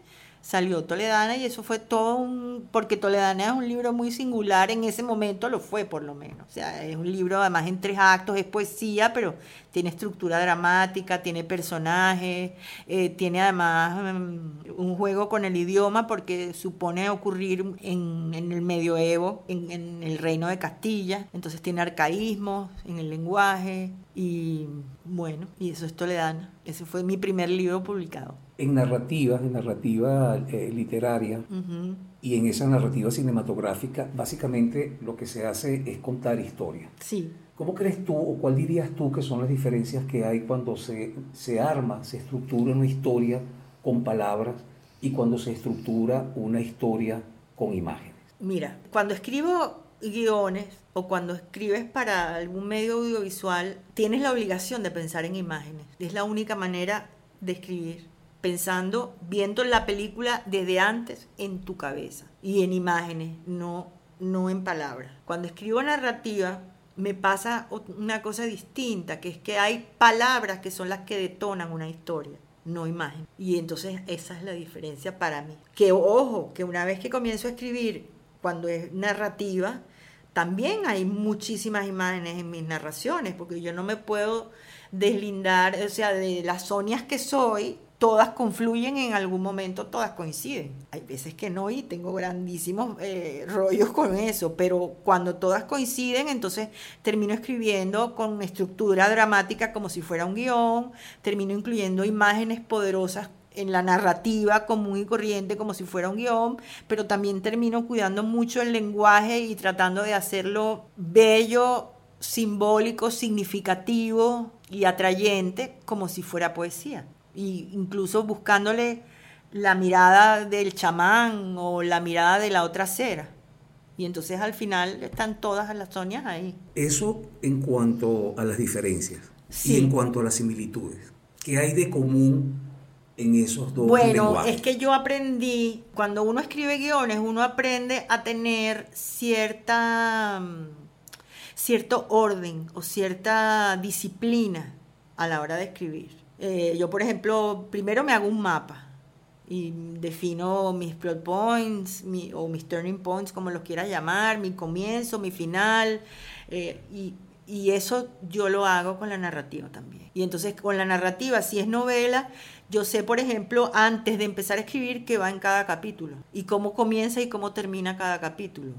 salió Toledana y eso fue todo un... porque Toledana es un libro muy singular, en ese momento lo fue por lo menos. O sea, es un libro además en tres actos, es poesía, pero tiene estructura dramática, tiene personajes, eh, tiene además mm, un juego con el idioma porque supone ocurrir en, en el medioevo, en, en el reino de Castilla, entonces tiene arcaísmos en el lenguaje y bueno, y eso es Toledana. Ese fue mi primer libro publicado en narrativa, en narrativa eh, literaria y en esa narrativa cinematográfica, básicamente lo que se hace es contar historias. Sí. ¿Cómo crees tú o cuál dirías tú que son las diferencias que hay cuando se, se arma, se estructura una historia con palabras y cuando se estructura una historia con imágenes? Mira, cuando escribo guiones o cuando escribes para algún medio audiovisual, tienes la obligación de pensar en imágenes. Es la única manera de escribir pensando, viendo la película desde antes en tu cabeza y en imágenes, no, no en palabras. Cuando escribo narrativa, me pasa una cosa distinta, que es que hay palabras que son las que detonan una historia, no imagen. Y entonces esa es la diferencia para mí. Que ojo, que una vez que comienzo a escribir, cuando es narrativa, también hay muchísimas imágenes en mis narraciones, porque yo no me puedo deslindar, o sea, de las sonias que soy, todas confluyen en algún momento, todas coinciden. Hay veces que no y tengo grandísimos eh, rollos con eso, pero cuando todas coinciden, entonces termino escribiendo con estructura dramática como si fuera un guion, termino incluyendo imágenes poderosas en la narrativa común y corriente como si fuera un guion, pero también termino cuidando mucho el lenguaje y tratando de hacerlo bello, simbólico, significativo y atrayente como si fuera poesía y incluso buscándole la mirada del chamán o la mirada de la otra cera. Y entonces al final están todas las soñas ahí. Eso en cuanto a las diferencias y en cuanto a las similitudes. ¿Qué hay de común en esos dos Bueno, es que yo aprendí, cuando uno escribe guiones, uno aprende a tener cierta, mm, cierto orden o cierta disciplina a la hora de escribir. Eh, yo, por ejemplo, primero me hago un mapa y defino mis plot points o mis turning points, como los quieras llamar, mi comienzo, mi final, eh, y, eso yo lo hago con la narrativa también. Y entonces con la narrativa, si es novela, yo sé, por ejemplo, antes de empezar a escribir qué va en cada capítulo y cómo comienza y cómo termina cada capítulo.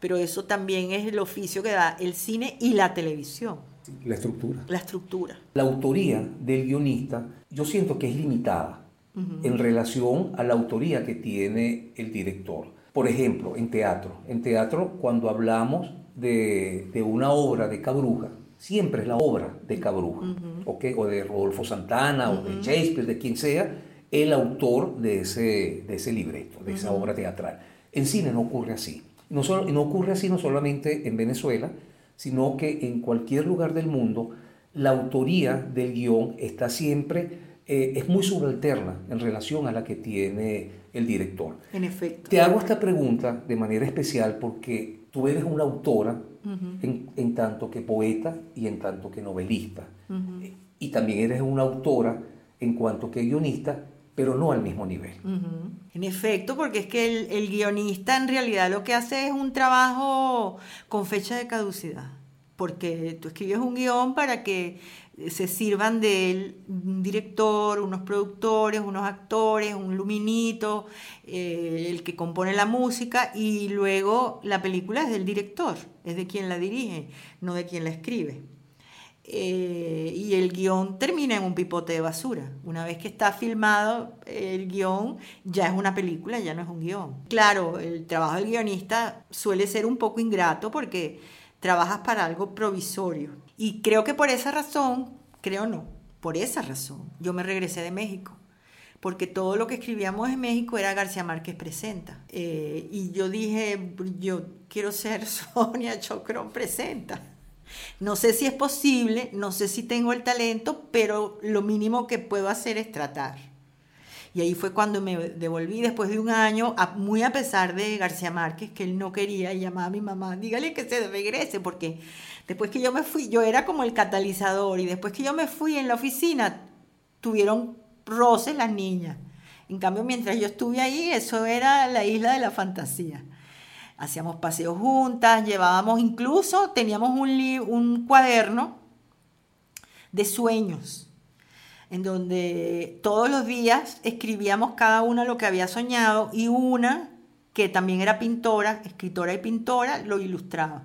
Pero eso también es el oficio que da el cine y la televisión. La estructura. La estructura. La autoría del guionista yo siento que es limitada en relación a la autoría que tiene el director. Por ejemplo, en teatro. En teatro, cuando hablamos de, una obra de Cabruja, siempre es la obra de Cabruja, o de Rodolfo Santana, o de Shakespeare, de quien sea, el autor de ese, de ese libreto, de esa obra teatral. En cine no ocurre así. No, solo, no ocurre así no solamente en Venezuela, sino que en cualquier lugar del mundo la autoría del guion está siempre, eh, es muy subalterna en relación a la que tiene el director. En efecto. Te hago esta pregunta de manera especial porque tú eres una autora en, tanto que poeta y en tanto que novelista. Y también eres una autora en cuanto que guionista pero no al mismo nivel. En efecto, porque es que el, guionista en realidad lo que hace es un trabajo con fecha de caducidad. porque tú escribes un guion para que se sirvan de él un director, unos productores, unos actores, un luminito, eh, el que compone la música y luego la película es del director, es de quien la dirige, no de quien la escribe. Eh, y el guion termina en un pipote de basura. Una vez que está filmado el guion, ya es una película, ya no es un guion. Claro, el trabajo del guionista suele ser un poco ingrato porque trabajas para algo provisorio. Y creo que por esa razón, creo no, por esa razón, yo me regresé de México. Porque todo lo que escribíamos en México era García Márquez Presenta. Eh, y yo dije, yo quiero ser Sonia Chocrón Presenta. No sé si es posible, no sé si tengo el talento, pero lo mínimo que puedo hacer es tratar. Y ahí fue cuando me devolví después de un año, muy a pesar de García Márquez, que él no quería, y a mi mamá, dígale que se regrese, porque después que yo me fui, yo era como el catalizador, y después que yo me fui en la oficina, tuvieron roces las niñas. En cambio, mientras yo estuve ahí, eso era la isla de la fantasía. Hacíamos paseos juntas, llevábamos incluso, teníamos un, un cuaderno de sueños en donde todos los días escribíamos cada una lo que había soñado y una, que también era pintora, escritora y pintora, lo ilustraba.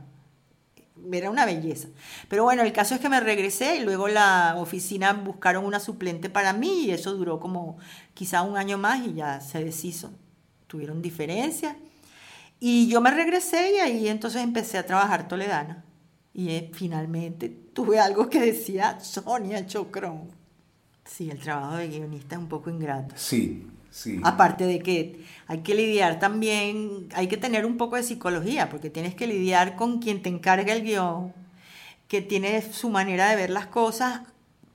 Era una belleza. Pero bueno, el caso es que me regresé y luego la oficina buscaron una suplente para mí y eso duró como quizá un año más y ya se deshizo. Tuvieron diferencias. Y yo me regresé y ahí entonces empecé a trabajar Toledana. Y eh, finalmente tuve algo que decía Sonia Chocrón. Sí, el trabajo de guionista es un poco ingrato. Sí, sí. Aparte de que hay que lidiar también, hay que tener un poco de psicología, porque tienes que lidiar con quien te encarga el guion, que tiene su manera de ver las cosas,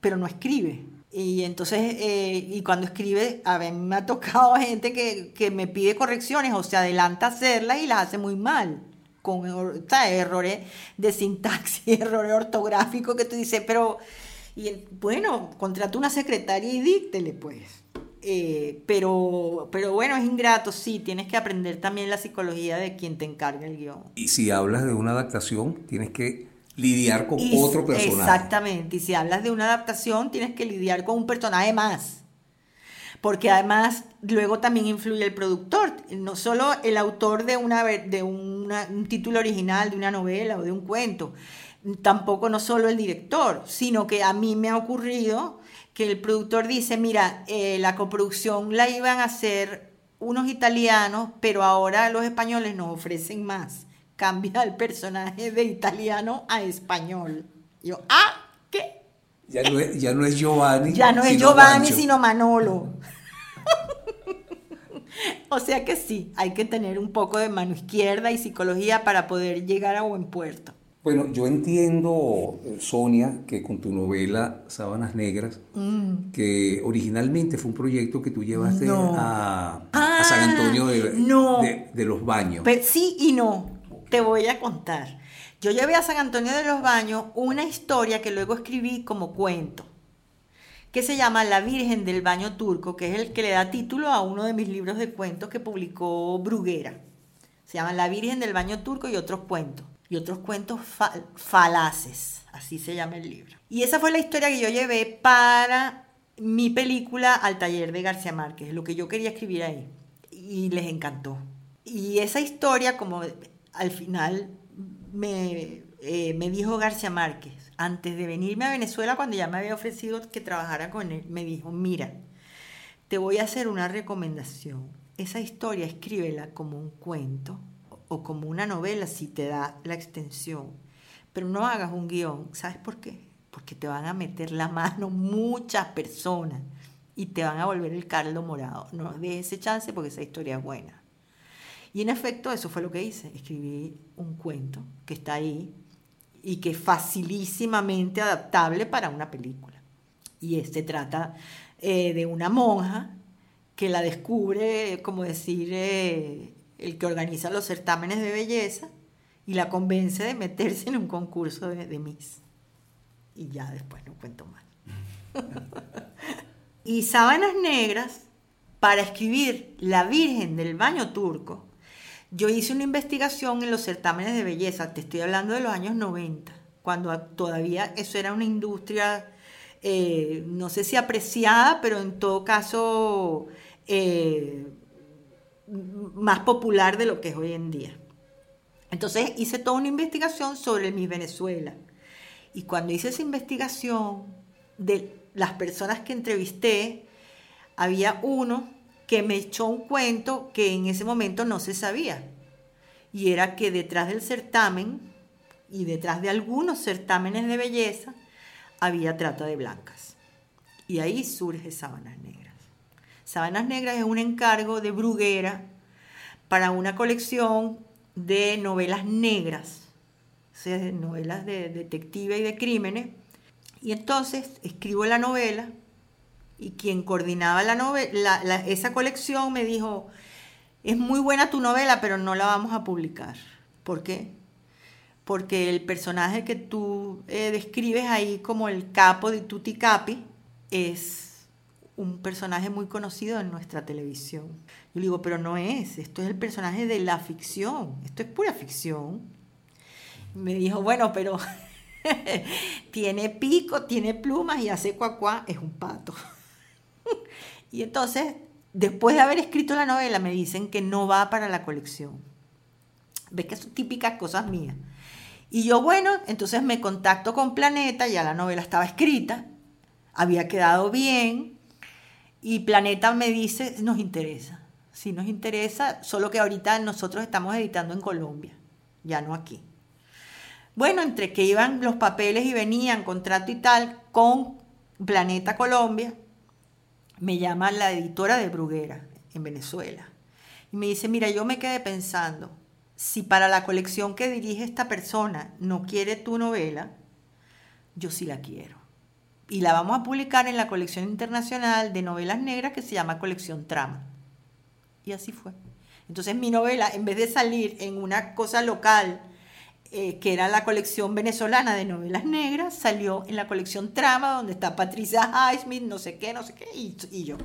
pero no escribe. Y entonces, eh, y cuando escribe, a mí me ha tocado gente que, que, me pide correcciones o se adelanta a hacerlas y las hace muy mal, con errores de sintaxis, errores ortográficos que tú dices, pero y bueno, contrató una secretaria y díctele, pues. Eh, pero, pero bueno, es ingrato, sí, tienes que aprender también la psicología de quien te encarga el guion. Y si hablas de una adaptación, tienes que lidiar con otro personaje. Exactamente, y si hablas de una adaptación, tienes que lidiar con un personaje más. Porque además luego también influye el productor, no solo el autor de, una, de un título original, de una novela o de un cuento, tampoco no solo el director, sino que a mí me ha ocurrido que el productor dice, mira, eh, la coproducción la iban a hacer unos italianos, pero ahora los españoles nos ofrecen más. Cambia el personaje de italiano a español. yo, ah, ¿qué? Ya no es, ya no es Giovanni. Ya no es Giovanni, sino Manolo. o sea que sí, hay que tener un poco de mano izquierda y psicología para poder llegar a buen puerto. Bueno, yo entiendo, Sonia, que con tu novela Sábanas Negras, mm. que originalmente fue un proyecto que tú llevaste a, San Antonio de, de, los Baños. sí y no, te voy a contar. Yo llevé a San Antonio de los Baños una historia que luego escribí como cuento, que se llama La Virgen del Baño Turco, que es el que le da título a uno de mis libros de cuentos que publicó Bruguera. Se llama La Virgen del Baño Turco y otros cuentos y otros cuentos falaces, así se llama el libro. Y esa fue la historia que yo llevé para mi película Al taller de García Márquez, lo que yo quería escribir ahí. Y les encantó. Y esa historia, como al final me, eh, me dijo García Márquez, antes de venirme a Venezuela, cuando ya me había ofrecido que trabajara con él, me dijo, mira, te voy a hacer una recomendación. Esa historia escríbela como un cuento o como una novela si te da la extensión. Pero no hagas un guion. ¿Sabes por qué? Porque te van a meter la mano muchas personas y te van a volver el caldo morado. No des ese chance porque esa historia es buena. Y en efecto, eso fue lo que hice. Escribí un cuento que está ahí y que es facilísimamente adaptable para una película. Y este trata eh, de una monja que la descubre, como decir, eh, el que organiza los certámenes de belleza y la convence de meterse en un concurso de, de Miss. Y ya después no cuento más. y Sábanas Negras, para escribir La Virgen del Baño Turco, yo hice una investigación en los certámenes de belleza, te estoy hablando de los años 90. cuando todavía eso era una industria, eh, no sé si apreciada, pero en todo caso eh, más popular de lo que es hoy en día. Entonces hice toda una investigación sobre Miss Venezuela. Y cuando hice esa investigación de las personas que entrevisté, había uno que me echó un cuento que en ese momento no se sabía. Y era que detrás del certamen y detrás de algunos certámenes de belleza había trata de blancas. Y ahí surge Sábanas Negras. Sábanas Negras es un encargo de Bruguera para una colección de novelas negras, o sea, novelas de detective y de crímenes. Y entonces escribo la novela y quien coordinaba la novela, esa colección me dijo, es muy buena tu novela, pero no la vamos a publicar. ¿Por qué? porque el personaje que tú eh, describes ahí como el capo de Tutti Capi es un personaje muy conocido en nuestra televisión. Yo digo, pero no es, esto es el personaje de la ficción, esto es pura ficción. Me dijo, bueno, pero tiene pico, tiene plumas y hace cuacuá, es un pato. Y entonces, después de haber escrito la novela, me dicen que no va para la colección. ¿Ves que son típicas cosas mías? Y yo, bueno, entonces me contacto con Planeta, ya la novela estaba escrita, había quedado bien, y Planeta me dice, nos interesa, sí nos interesa, solo que ahorita nosotros estamos editando en Colombia, ya no aquí. Bueno, entre que iban los papeles y venían, contrato y tal, con Planeta Colombia, me llama la editora de Bruguera en Venezuela. Y me dice, mira, yo me quedé pensando, si para la colección que dirige esta persona no quiere tu novela, yo sí la quiero. Y la vamos a publicar en la colección internacional de novelas negras que se llama Colección Trama. Y así fue. Entonces mi novela, en vez de salir en una cosa local, eh, que era la colección venezolana de novelas negras, salió en la colección Trama, donde está Patricia Highsmith, no sé qué, no sé qué, y yo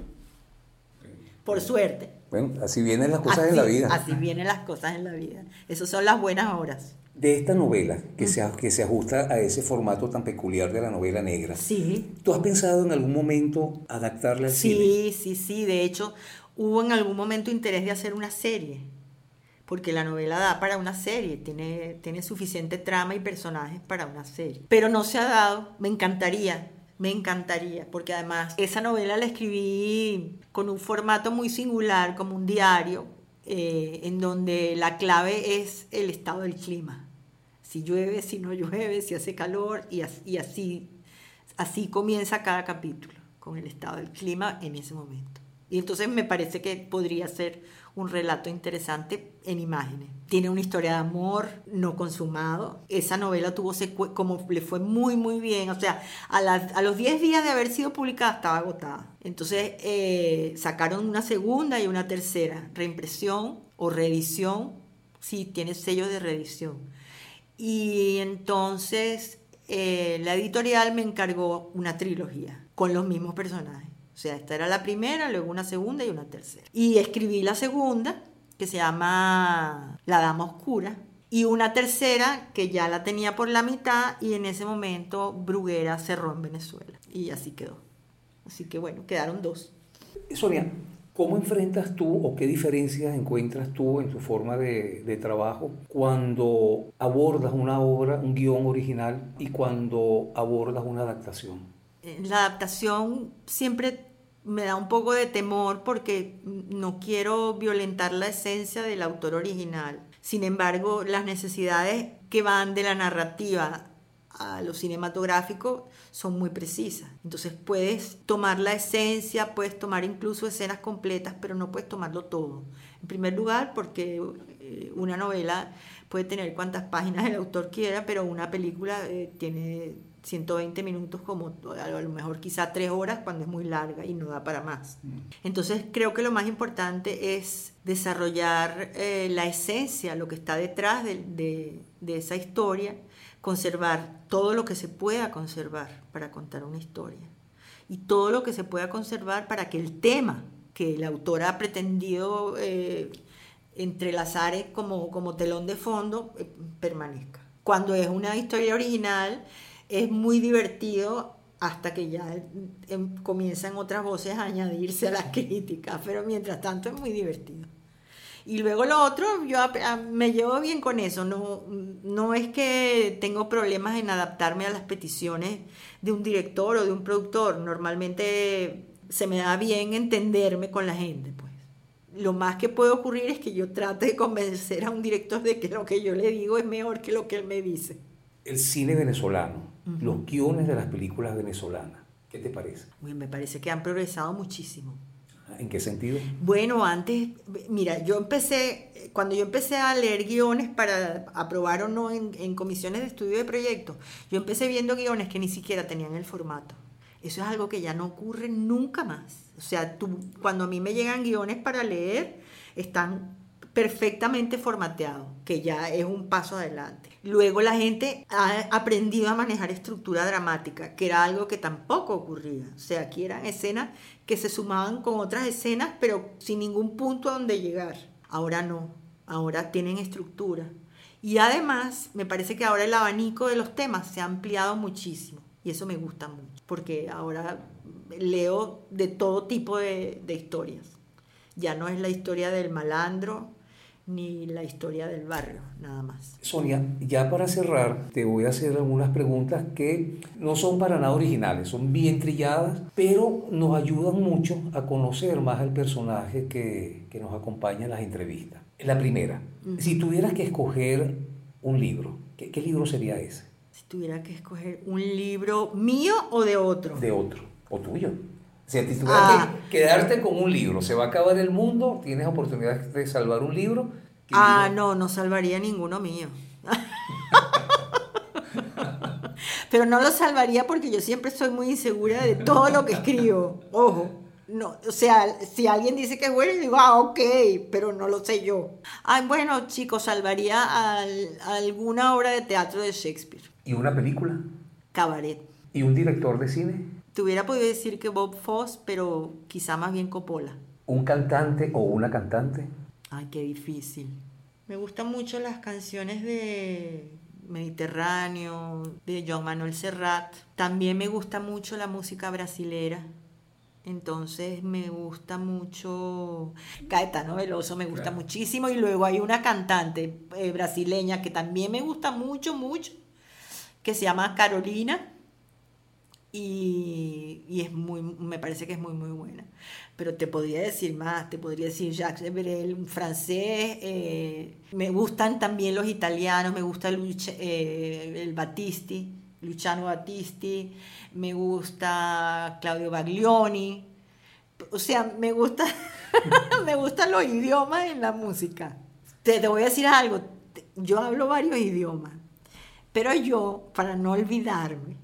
por suerte. Bueno, así vienen las cosas en la vida. Así vienen las cosas en la vida. Esas son las buenas horas. De esta novela, que, se, que se ajusta a ese formato tan peculiar de la novela negra. Sí. ¿Tú has pensado en algún momento adaptarla al sí, cine? Sí, sí, sí. De hecho, hubo en algún momento interés de hacer una serie. Porque la novela da para una serie, tiene, tiene suficiente trama y personajes para una serie. Pero no se ha dado, me encantaría me encantaría, porque además esa novela la escribí con un formato muy singular, como un diario, eh, en donde la clave es el estado del clima. Si llueve, si no llueve, si hace calor, y así, así comienza cada capítulo, con el estado del clima en ese momento. Y entonces me parece que podría ser un relato interesante en imágenes. Tiene una historia de amor no consumado. Esa novela tuvo como le fue muy, muy bien. O sea, a, los 10 días de haber sido publicada estaba agotada. Entonces eh, sacaron una segunda y una tercera, reimpresión o reedición. Sí, tiene sello de reedición. Y entonces eh, la editorial me encargó una trilogía con los mismos personajes. O sea, esta era la primera, luego una segunda y una tercera. Y escribí la segunda, que se llama La Dama Oscura, y una tercera que ya la tenía por la mitad y en ese momento Bruguera cerró en Venezuela. Y así quedó. Así que bueno, quedaron dos. Sonia, ¿cómo enfrentas tú o qué diferencias encuentras tú en tu forma de, de trabajo cuando abordas una obra, un guion original y cuando abordas una adaptación? La adaptación siempre me da un poco de temor porque no quiero violentar la esencia del autor original. Sin embargo, las necesidades que van de la narrativa a lo cinematográfico son muy precisas. Entonces puedes tomar la esencia, puedes tomar incluso escenas completas, pero no puedes tomarlo todo. En primer lugar, porque eh, una novela puede tener cuantas páginas el autor quiera, pero una película eh, tiene 120 minutos como a lo mejor quizá tres horas cuando es muy larga y no da para más. Mm. Entonces creo que lo más importante es desarrollar eh, la esencia, lo que está detrás de, de, esa historia, conservar todo lo que se pueda conservar para contar una historia y todo lo que se pueda conservar para que el tema que el autor ha pretendido eh, entrelazar como, como telón de fondo eh, permanezca. Cuando es una historia original, es muy divertido hasta que ya em, comienzan otras voces a añadirse a las críticas, pero mientras tanto es muy divertido. Y luego lo otro, yo me llevo bien con eso, no, no es que tengo problemas en adaptarme a las peticiones de un director o de un productor, normalmente se me da bien entenderme con la gente, pues. Lo más que puede ocurrir es que yo trate de convencer a un director de que lo que yo le digo es mejor que lo que él me dice. El cine venezolano, los guiones de las películas venezolanas, ¿qué te parece? me parece que han progresado muchísimo. ¿En qué sentido? Bueno, antes, mira, yo empecé, cuando yo empecé a leer guiones para aprobar o no en, en comisiones de estudio de proyectos, yo empecé viendo guiones que ni siquiera tenían el formato. Eso es algo que ya no ocurre nunca más. O sea, tú, cuando a mí me llegan guiones para leer, están perfectamente formateados, que ya es un paso adelante. Luego la gente ha aprendido a manejar estructura dramática, que era algo que tampoco ocurría. O sea, aquí eran escenas que se sumaban con otras escenas, pero sin ningún punto a donde llegar. Ahora no, ahora tienen estructura. Y además, me parece que ahora el abanico de los temas se ha ampliado muchísimo. Y eso me gusta mucho, porque ahora leo de todo tipo de, historias. Ya no es la historia del malandro, ni la historia del barrio, nada más. Sonia, ya para cerrar, te voy a hacer algunas preguntas que no son para nada originales, son bien trilladas, pero nos ayudan mucho a conocer más al personaje que, que nos acompaña en las entrevistas. La primera, si tuvieras que escoger un libro, ¿qué, ¿qué libro sería ese? Si tuviera que escoger un libro mío o de otro. De otro, o tuyo. Si ti tuvieras ah. que quedarte con un libro, se va a acabar el mundo, tienes oportunidad de salvar un libro. Ah, no, no salvaría ninguno mío. Pero no lo salvaría porque yo siempre soy muy insegura de todo lo que escribo. Ojo. No, o sea, si alguien dice que es bueno, digo, ah, ok, pero no lo sé yo. Ay, bueno, chicos, salvaría alguna obra de teatro de Shakespeare. ¿Y una película? Cabaret. ¿Y un director de cine? Te hubiera podido decir que Bob Foss, pero quizá más bien Coppola. ¿Un cantante o una cantante? Ay, qué difícil. Me gustan mucho las canciones de Mediterráneo, de Joan Manuel Serrat. También me gusta mucho la música brasilera. Entonces me gusta mucho Caetano Veloso, me gusta muchísimo. Y luego hay una cantante eh, brasileña que también me gusta mucho, mucho, que se llama Carolina y, es muy, me parece que es muy, muy buena. Pero te podría decir más, te podría decir Jacques Brel, un francés. Eh, me gustan también los italianos, me gusta eh, el Battisti, Luciano Battisti, me gusta Claudio Baglioni. O sea, me gusta, me gustan los idiomas en la música. te voy a decir algo, yo hablo varios idiomas pero yo, para no olvidarme,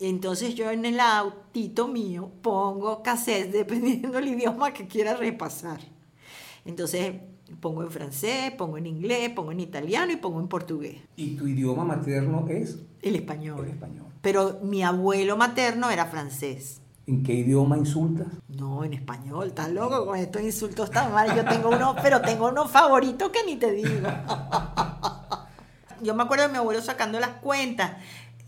entonces yo en el autito mío pongo cassette dependiendo del idioma que quiera repasar. Entonces pongo en francés, pongo en inglés, pongo en italiano y pongo en portugués. ¿Y tu idioma materno es? El español. El español. Pero mi abuelo materno era francés. ¿En qué idioma insultas? No, en español. Estás loco con estos insultos tan mal. Yo tengo uno, pero tengo unos favoritos que ni te digo. yo me acuerdo de mi abuelo sacando las cuentas,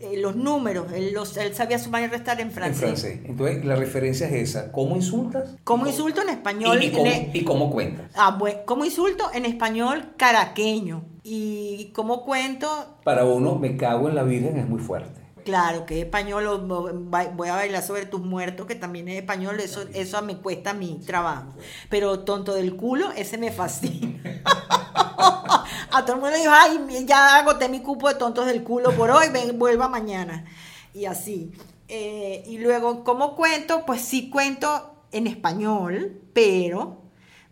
eh, los números, él, los, él sabía sumar y restar en francés. En francés. Entonces, la referencia es esa. ¿Cómo insultas? ¿Cómo insulto en español? ¿Y, cómo, cuentas? Ah, bueno, ¿cómo insulto en español caraqueño? ¿Y cómo cuento? Para uno, me cago en la Virgen es muy fuerte. Claro, que es español, voy a bailar sobre tus muertos, que también es español, eso, eso me cuesta mi trabajo. Pero tonto del culo, ese me fascina. a todo el mundo dijo, ay, ya agoté mi cupo de tontos del culo por hoy, ven, vuelva mañana. Y así. Eh, y luego, ¿cómo cuento? Pues sí cuento en español, pero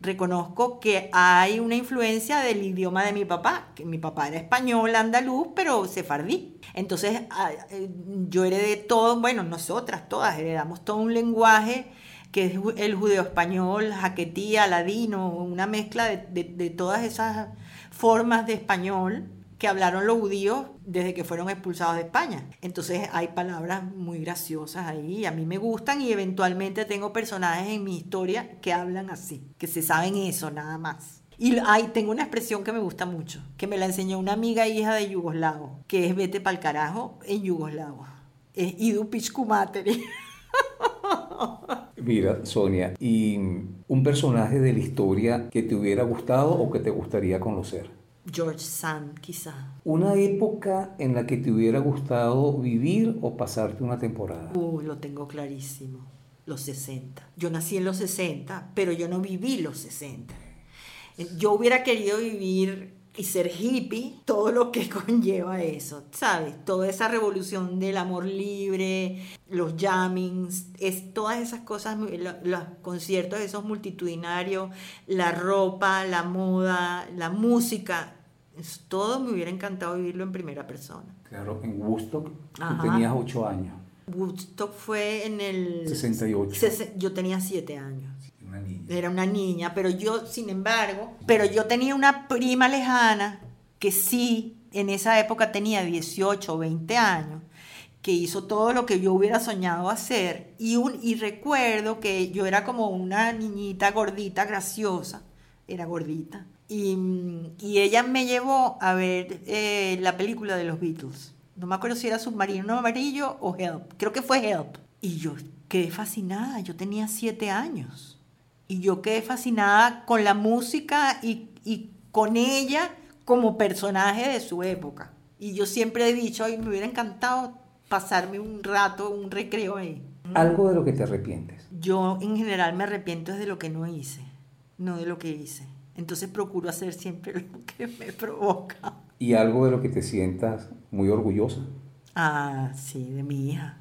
reconozco que hay una influencia del idioma de mi papá, que mi papá era español, andaluz, pero sefardí. Entonces ah, eh, yo heredé todo, bueno, nosotras todas heredamos todo un lenguaje que es el judeo español, jaquetía, ladino, una mezcla de, de todas esas formas de español que hablaron los judíos desde que fueron expulsados de España. Entonces hay palabras muy graciosas ahí, a mí me gustan y eventualmente tengo personajes en mi historia que hablan así, que se saben eso nada más. Y ay, tengo una expresión que me gusta mucho, que me la enseñó una amiga hija de yugoslavo, que es vete pa'l carajo en yugoslavo. Es idu pichkumateri. Mira, Sonia, ¿y un personaje de la historia que te hubiera gustado o que te gustaría conocer? George Sand, quizá. ¿Una época en la que te hubiera gustado vivir o pasarte una temporada? Uh, lo tengo clarísimo. Los 60. Yo nací en los 60, pero yo no viví los 60. Yo hubiera querido vivir y ser hippie, todo lo que conlleva eso, ¿sabes? Toda esa revolución del amor libre, los jammings, es, todas esas cosas, los conciertos esos multitudinarios, la ropa, la moda, la música, todo me hubiera encantado vivirlo en primera persona. Claro, en Woodstock tú tenías ocho años. Woodstock fue en el... 68. Yo tenía siete años. Era una niña, pero yo, sin embargo, pero yo tenía una prima lejana que sí, en esa época tenía 18 o 20 años, que hizo todo lo que yo hubiera soñado hacer. Y, un, y recuerdo que yo era como una niñita gordita, graciosa, era gordita. Y, y ella me llevó a ver eh, la película de los Beatles. No me acuerdo si era Submarino Amarillo o Help. Creo que fue Help. Y yo quedé fascinada. Yo tenía siete años. Y yo quedé fascinada con la música y, y con ella como personaje de su época. Y yo siempre he dicho, ay, me hubiera encantado pasarme un rato, un recreo ahí. ¿Algo de lo que te arrepientes? Yo en general me arrepiento de lo que no hice, no de lo que hice. Entonces procuro hacer siempre lo que me provoca. ¿Y algo de lo que te sientas muy orgullosa? Ah, sí, de mi hija.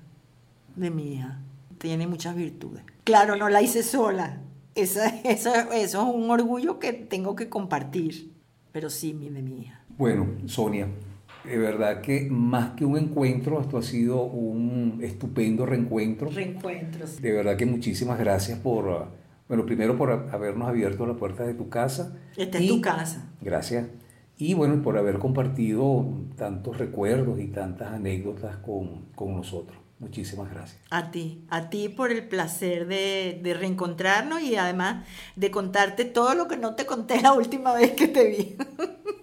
De mi hija. Tiene muchas virtudes. Claro, no la hice sola. Eso, eso, es un orgullo que tengo que compartir. Pero sí, mi, de mi hija. Bueno, Sonia, de verdad que más que un encuentro, esto ha sido un estupendo reencuentro. Reencuentros. De verdad que muchísimas gracias por, bueno, primero por habernos abierto la puerta de tu casa. Esta es tu casa. Gracias. Y bueno, por haber compartido tantos recuerdos y tantas anécdotas con, con nosotros. Muchísimas gracias. A ti, a ti por el placer de, de, reencontrarnos y además de contarte todo lo que no te conté la última vez que te vi.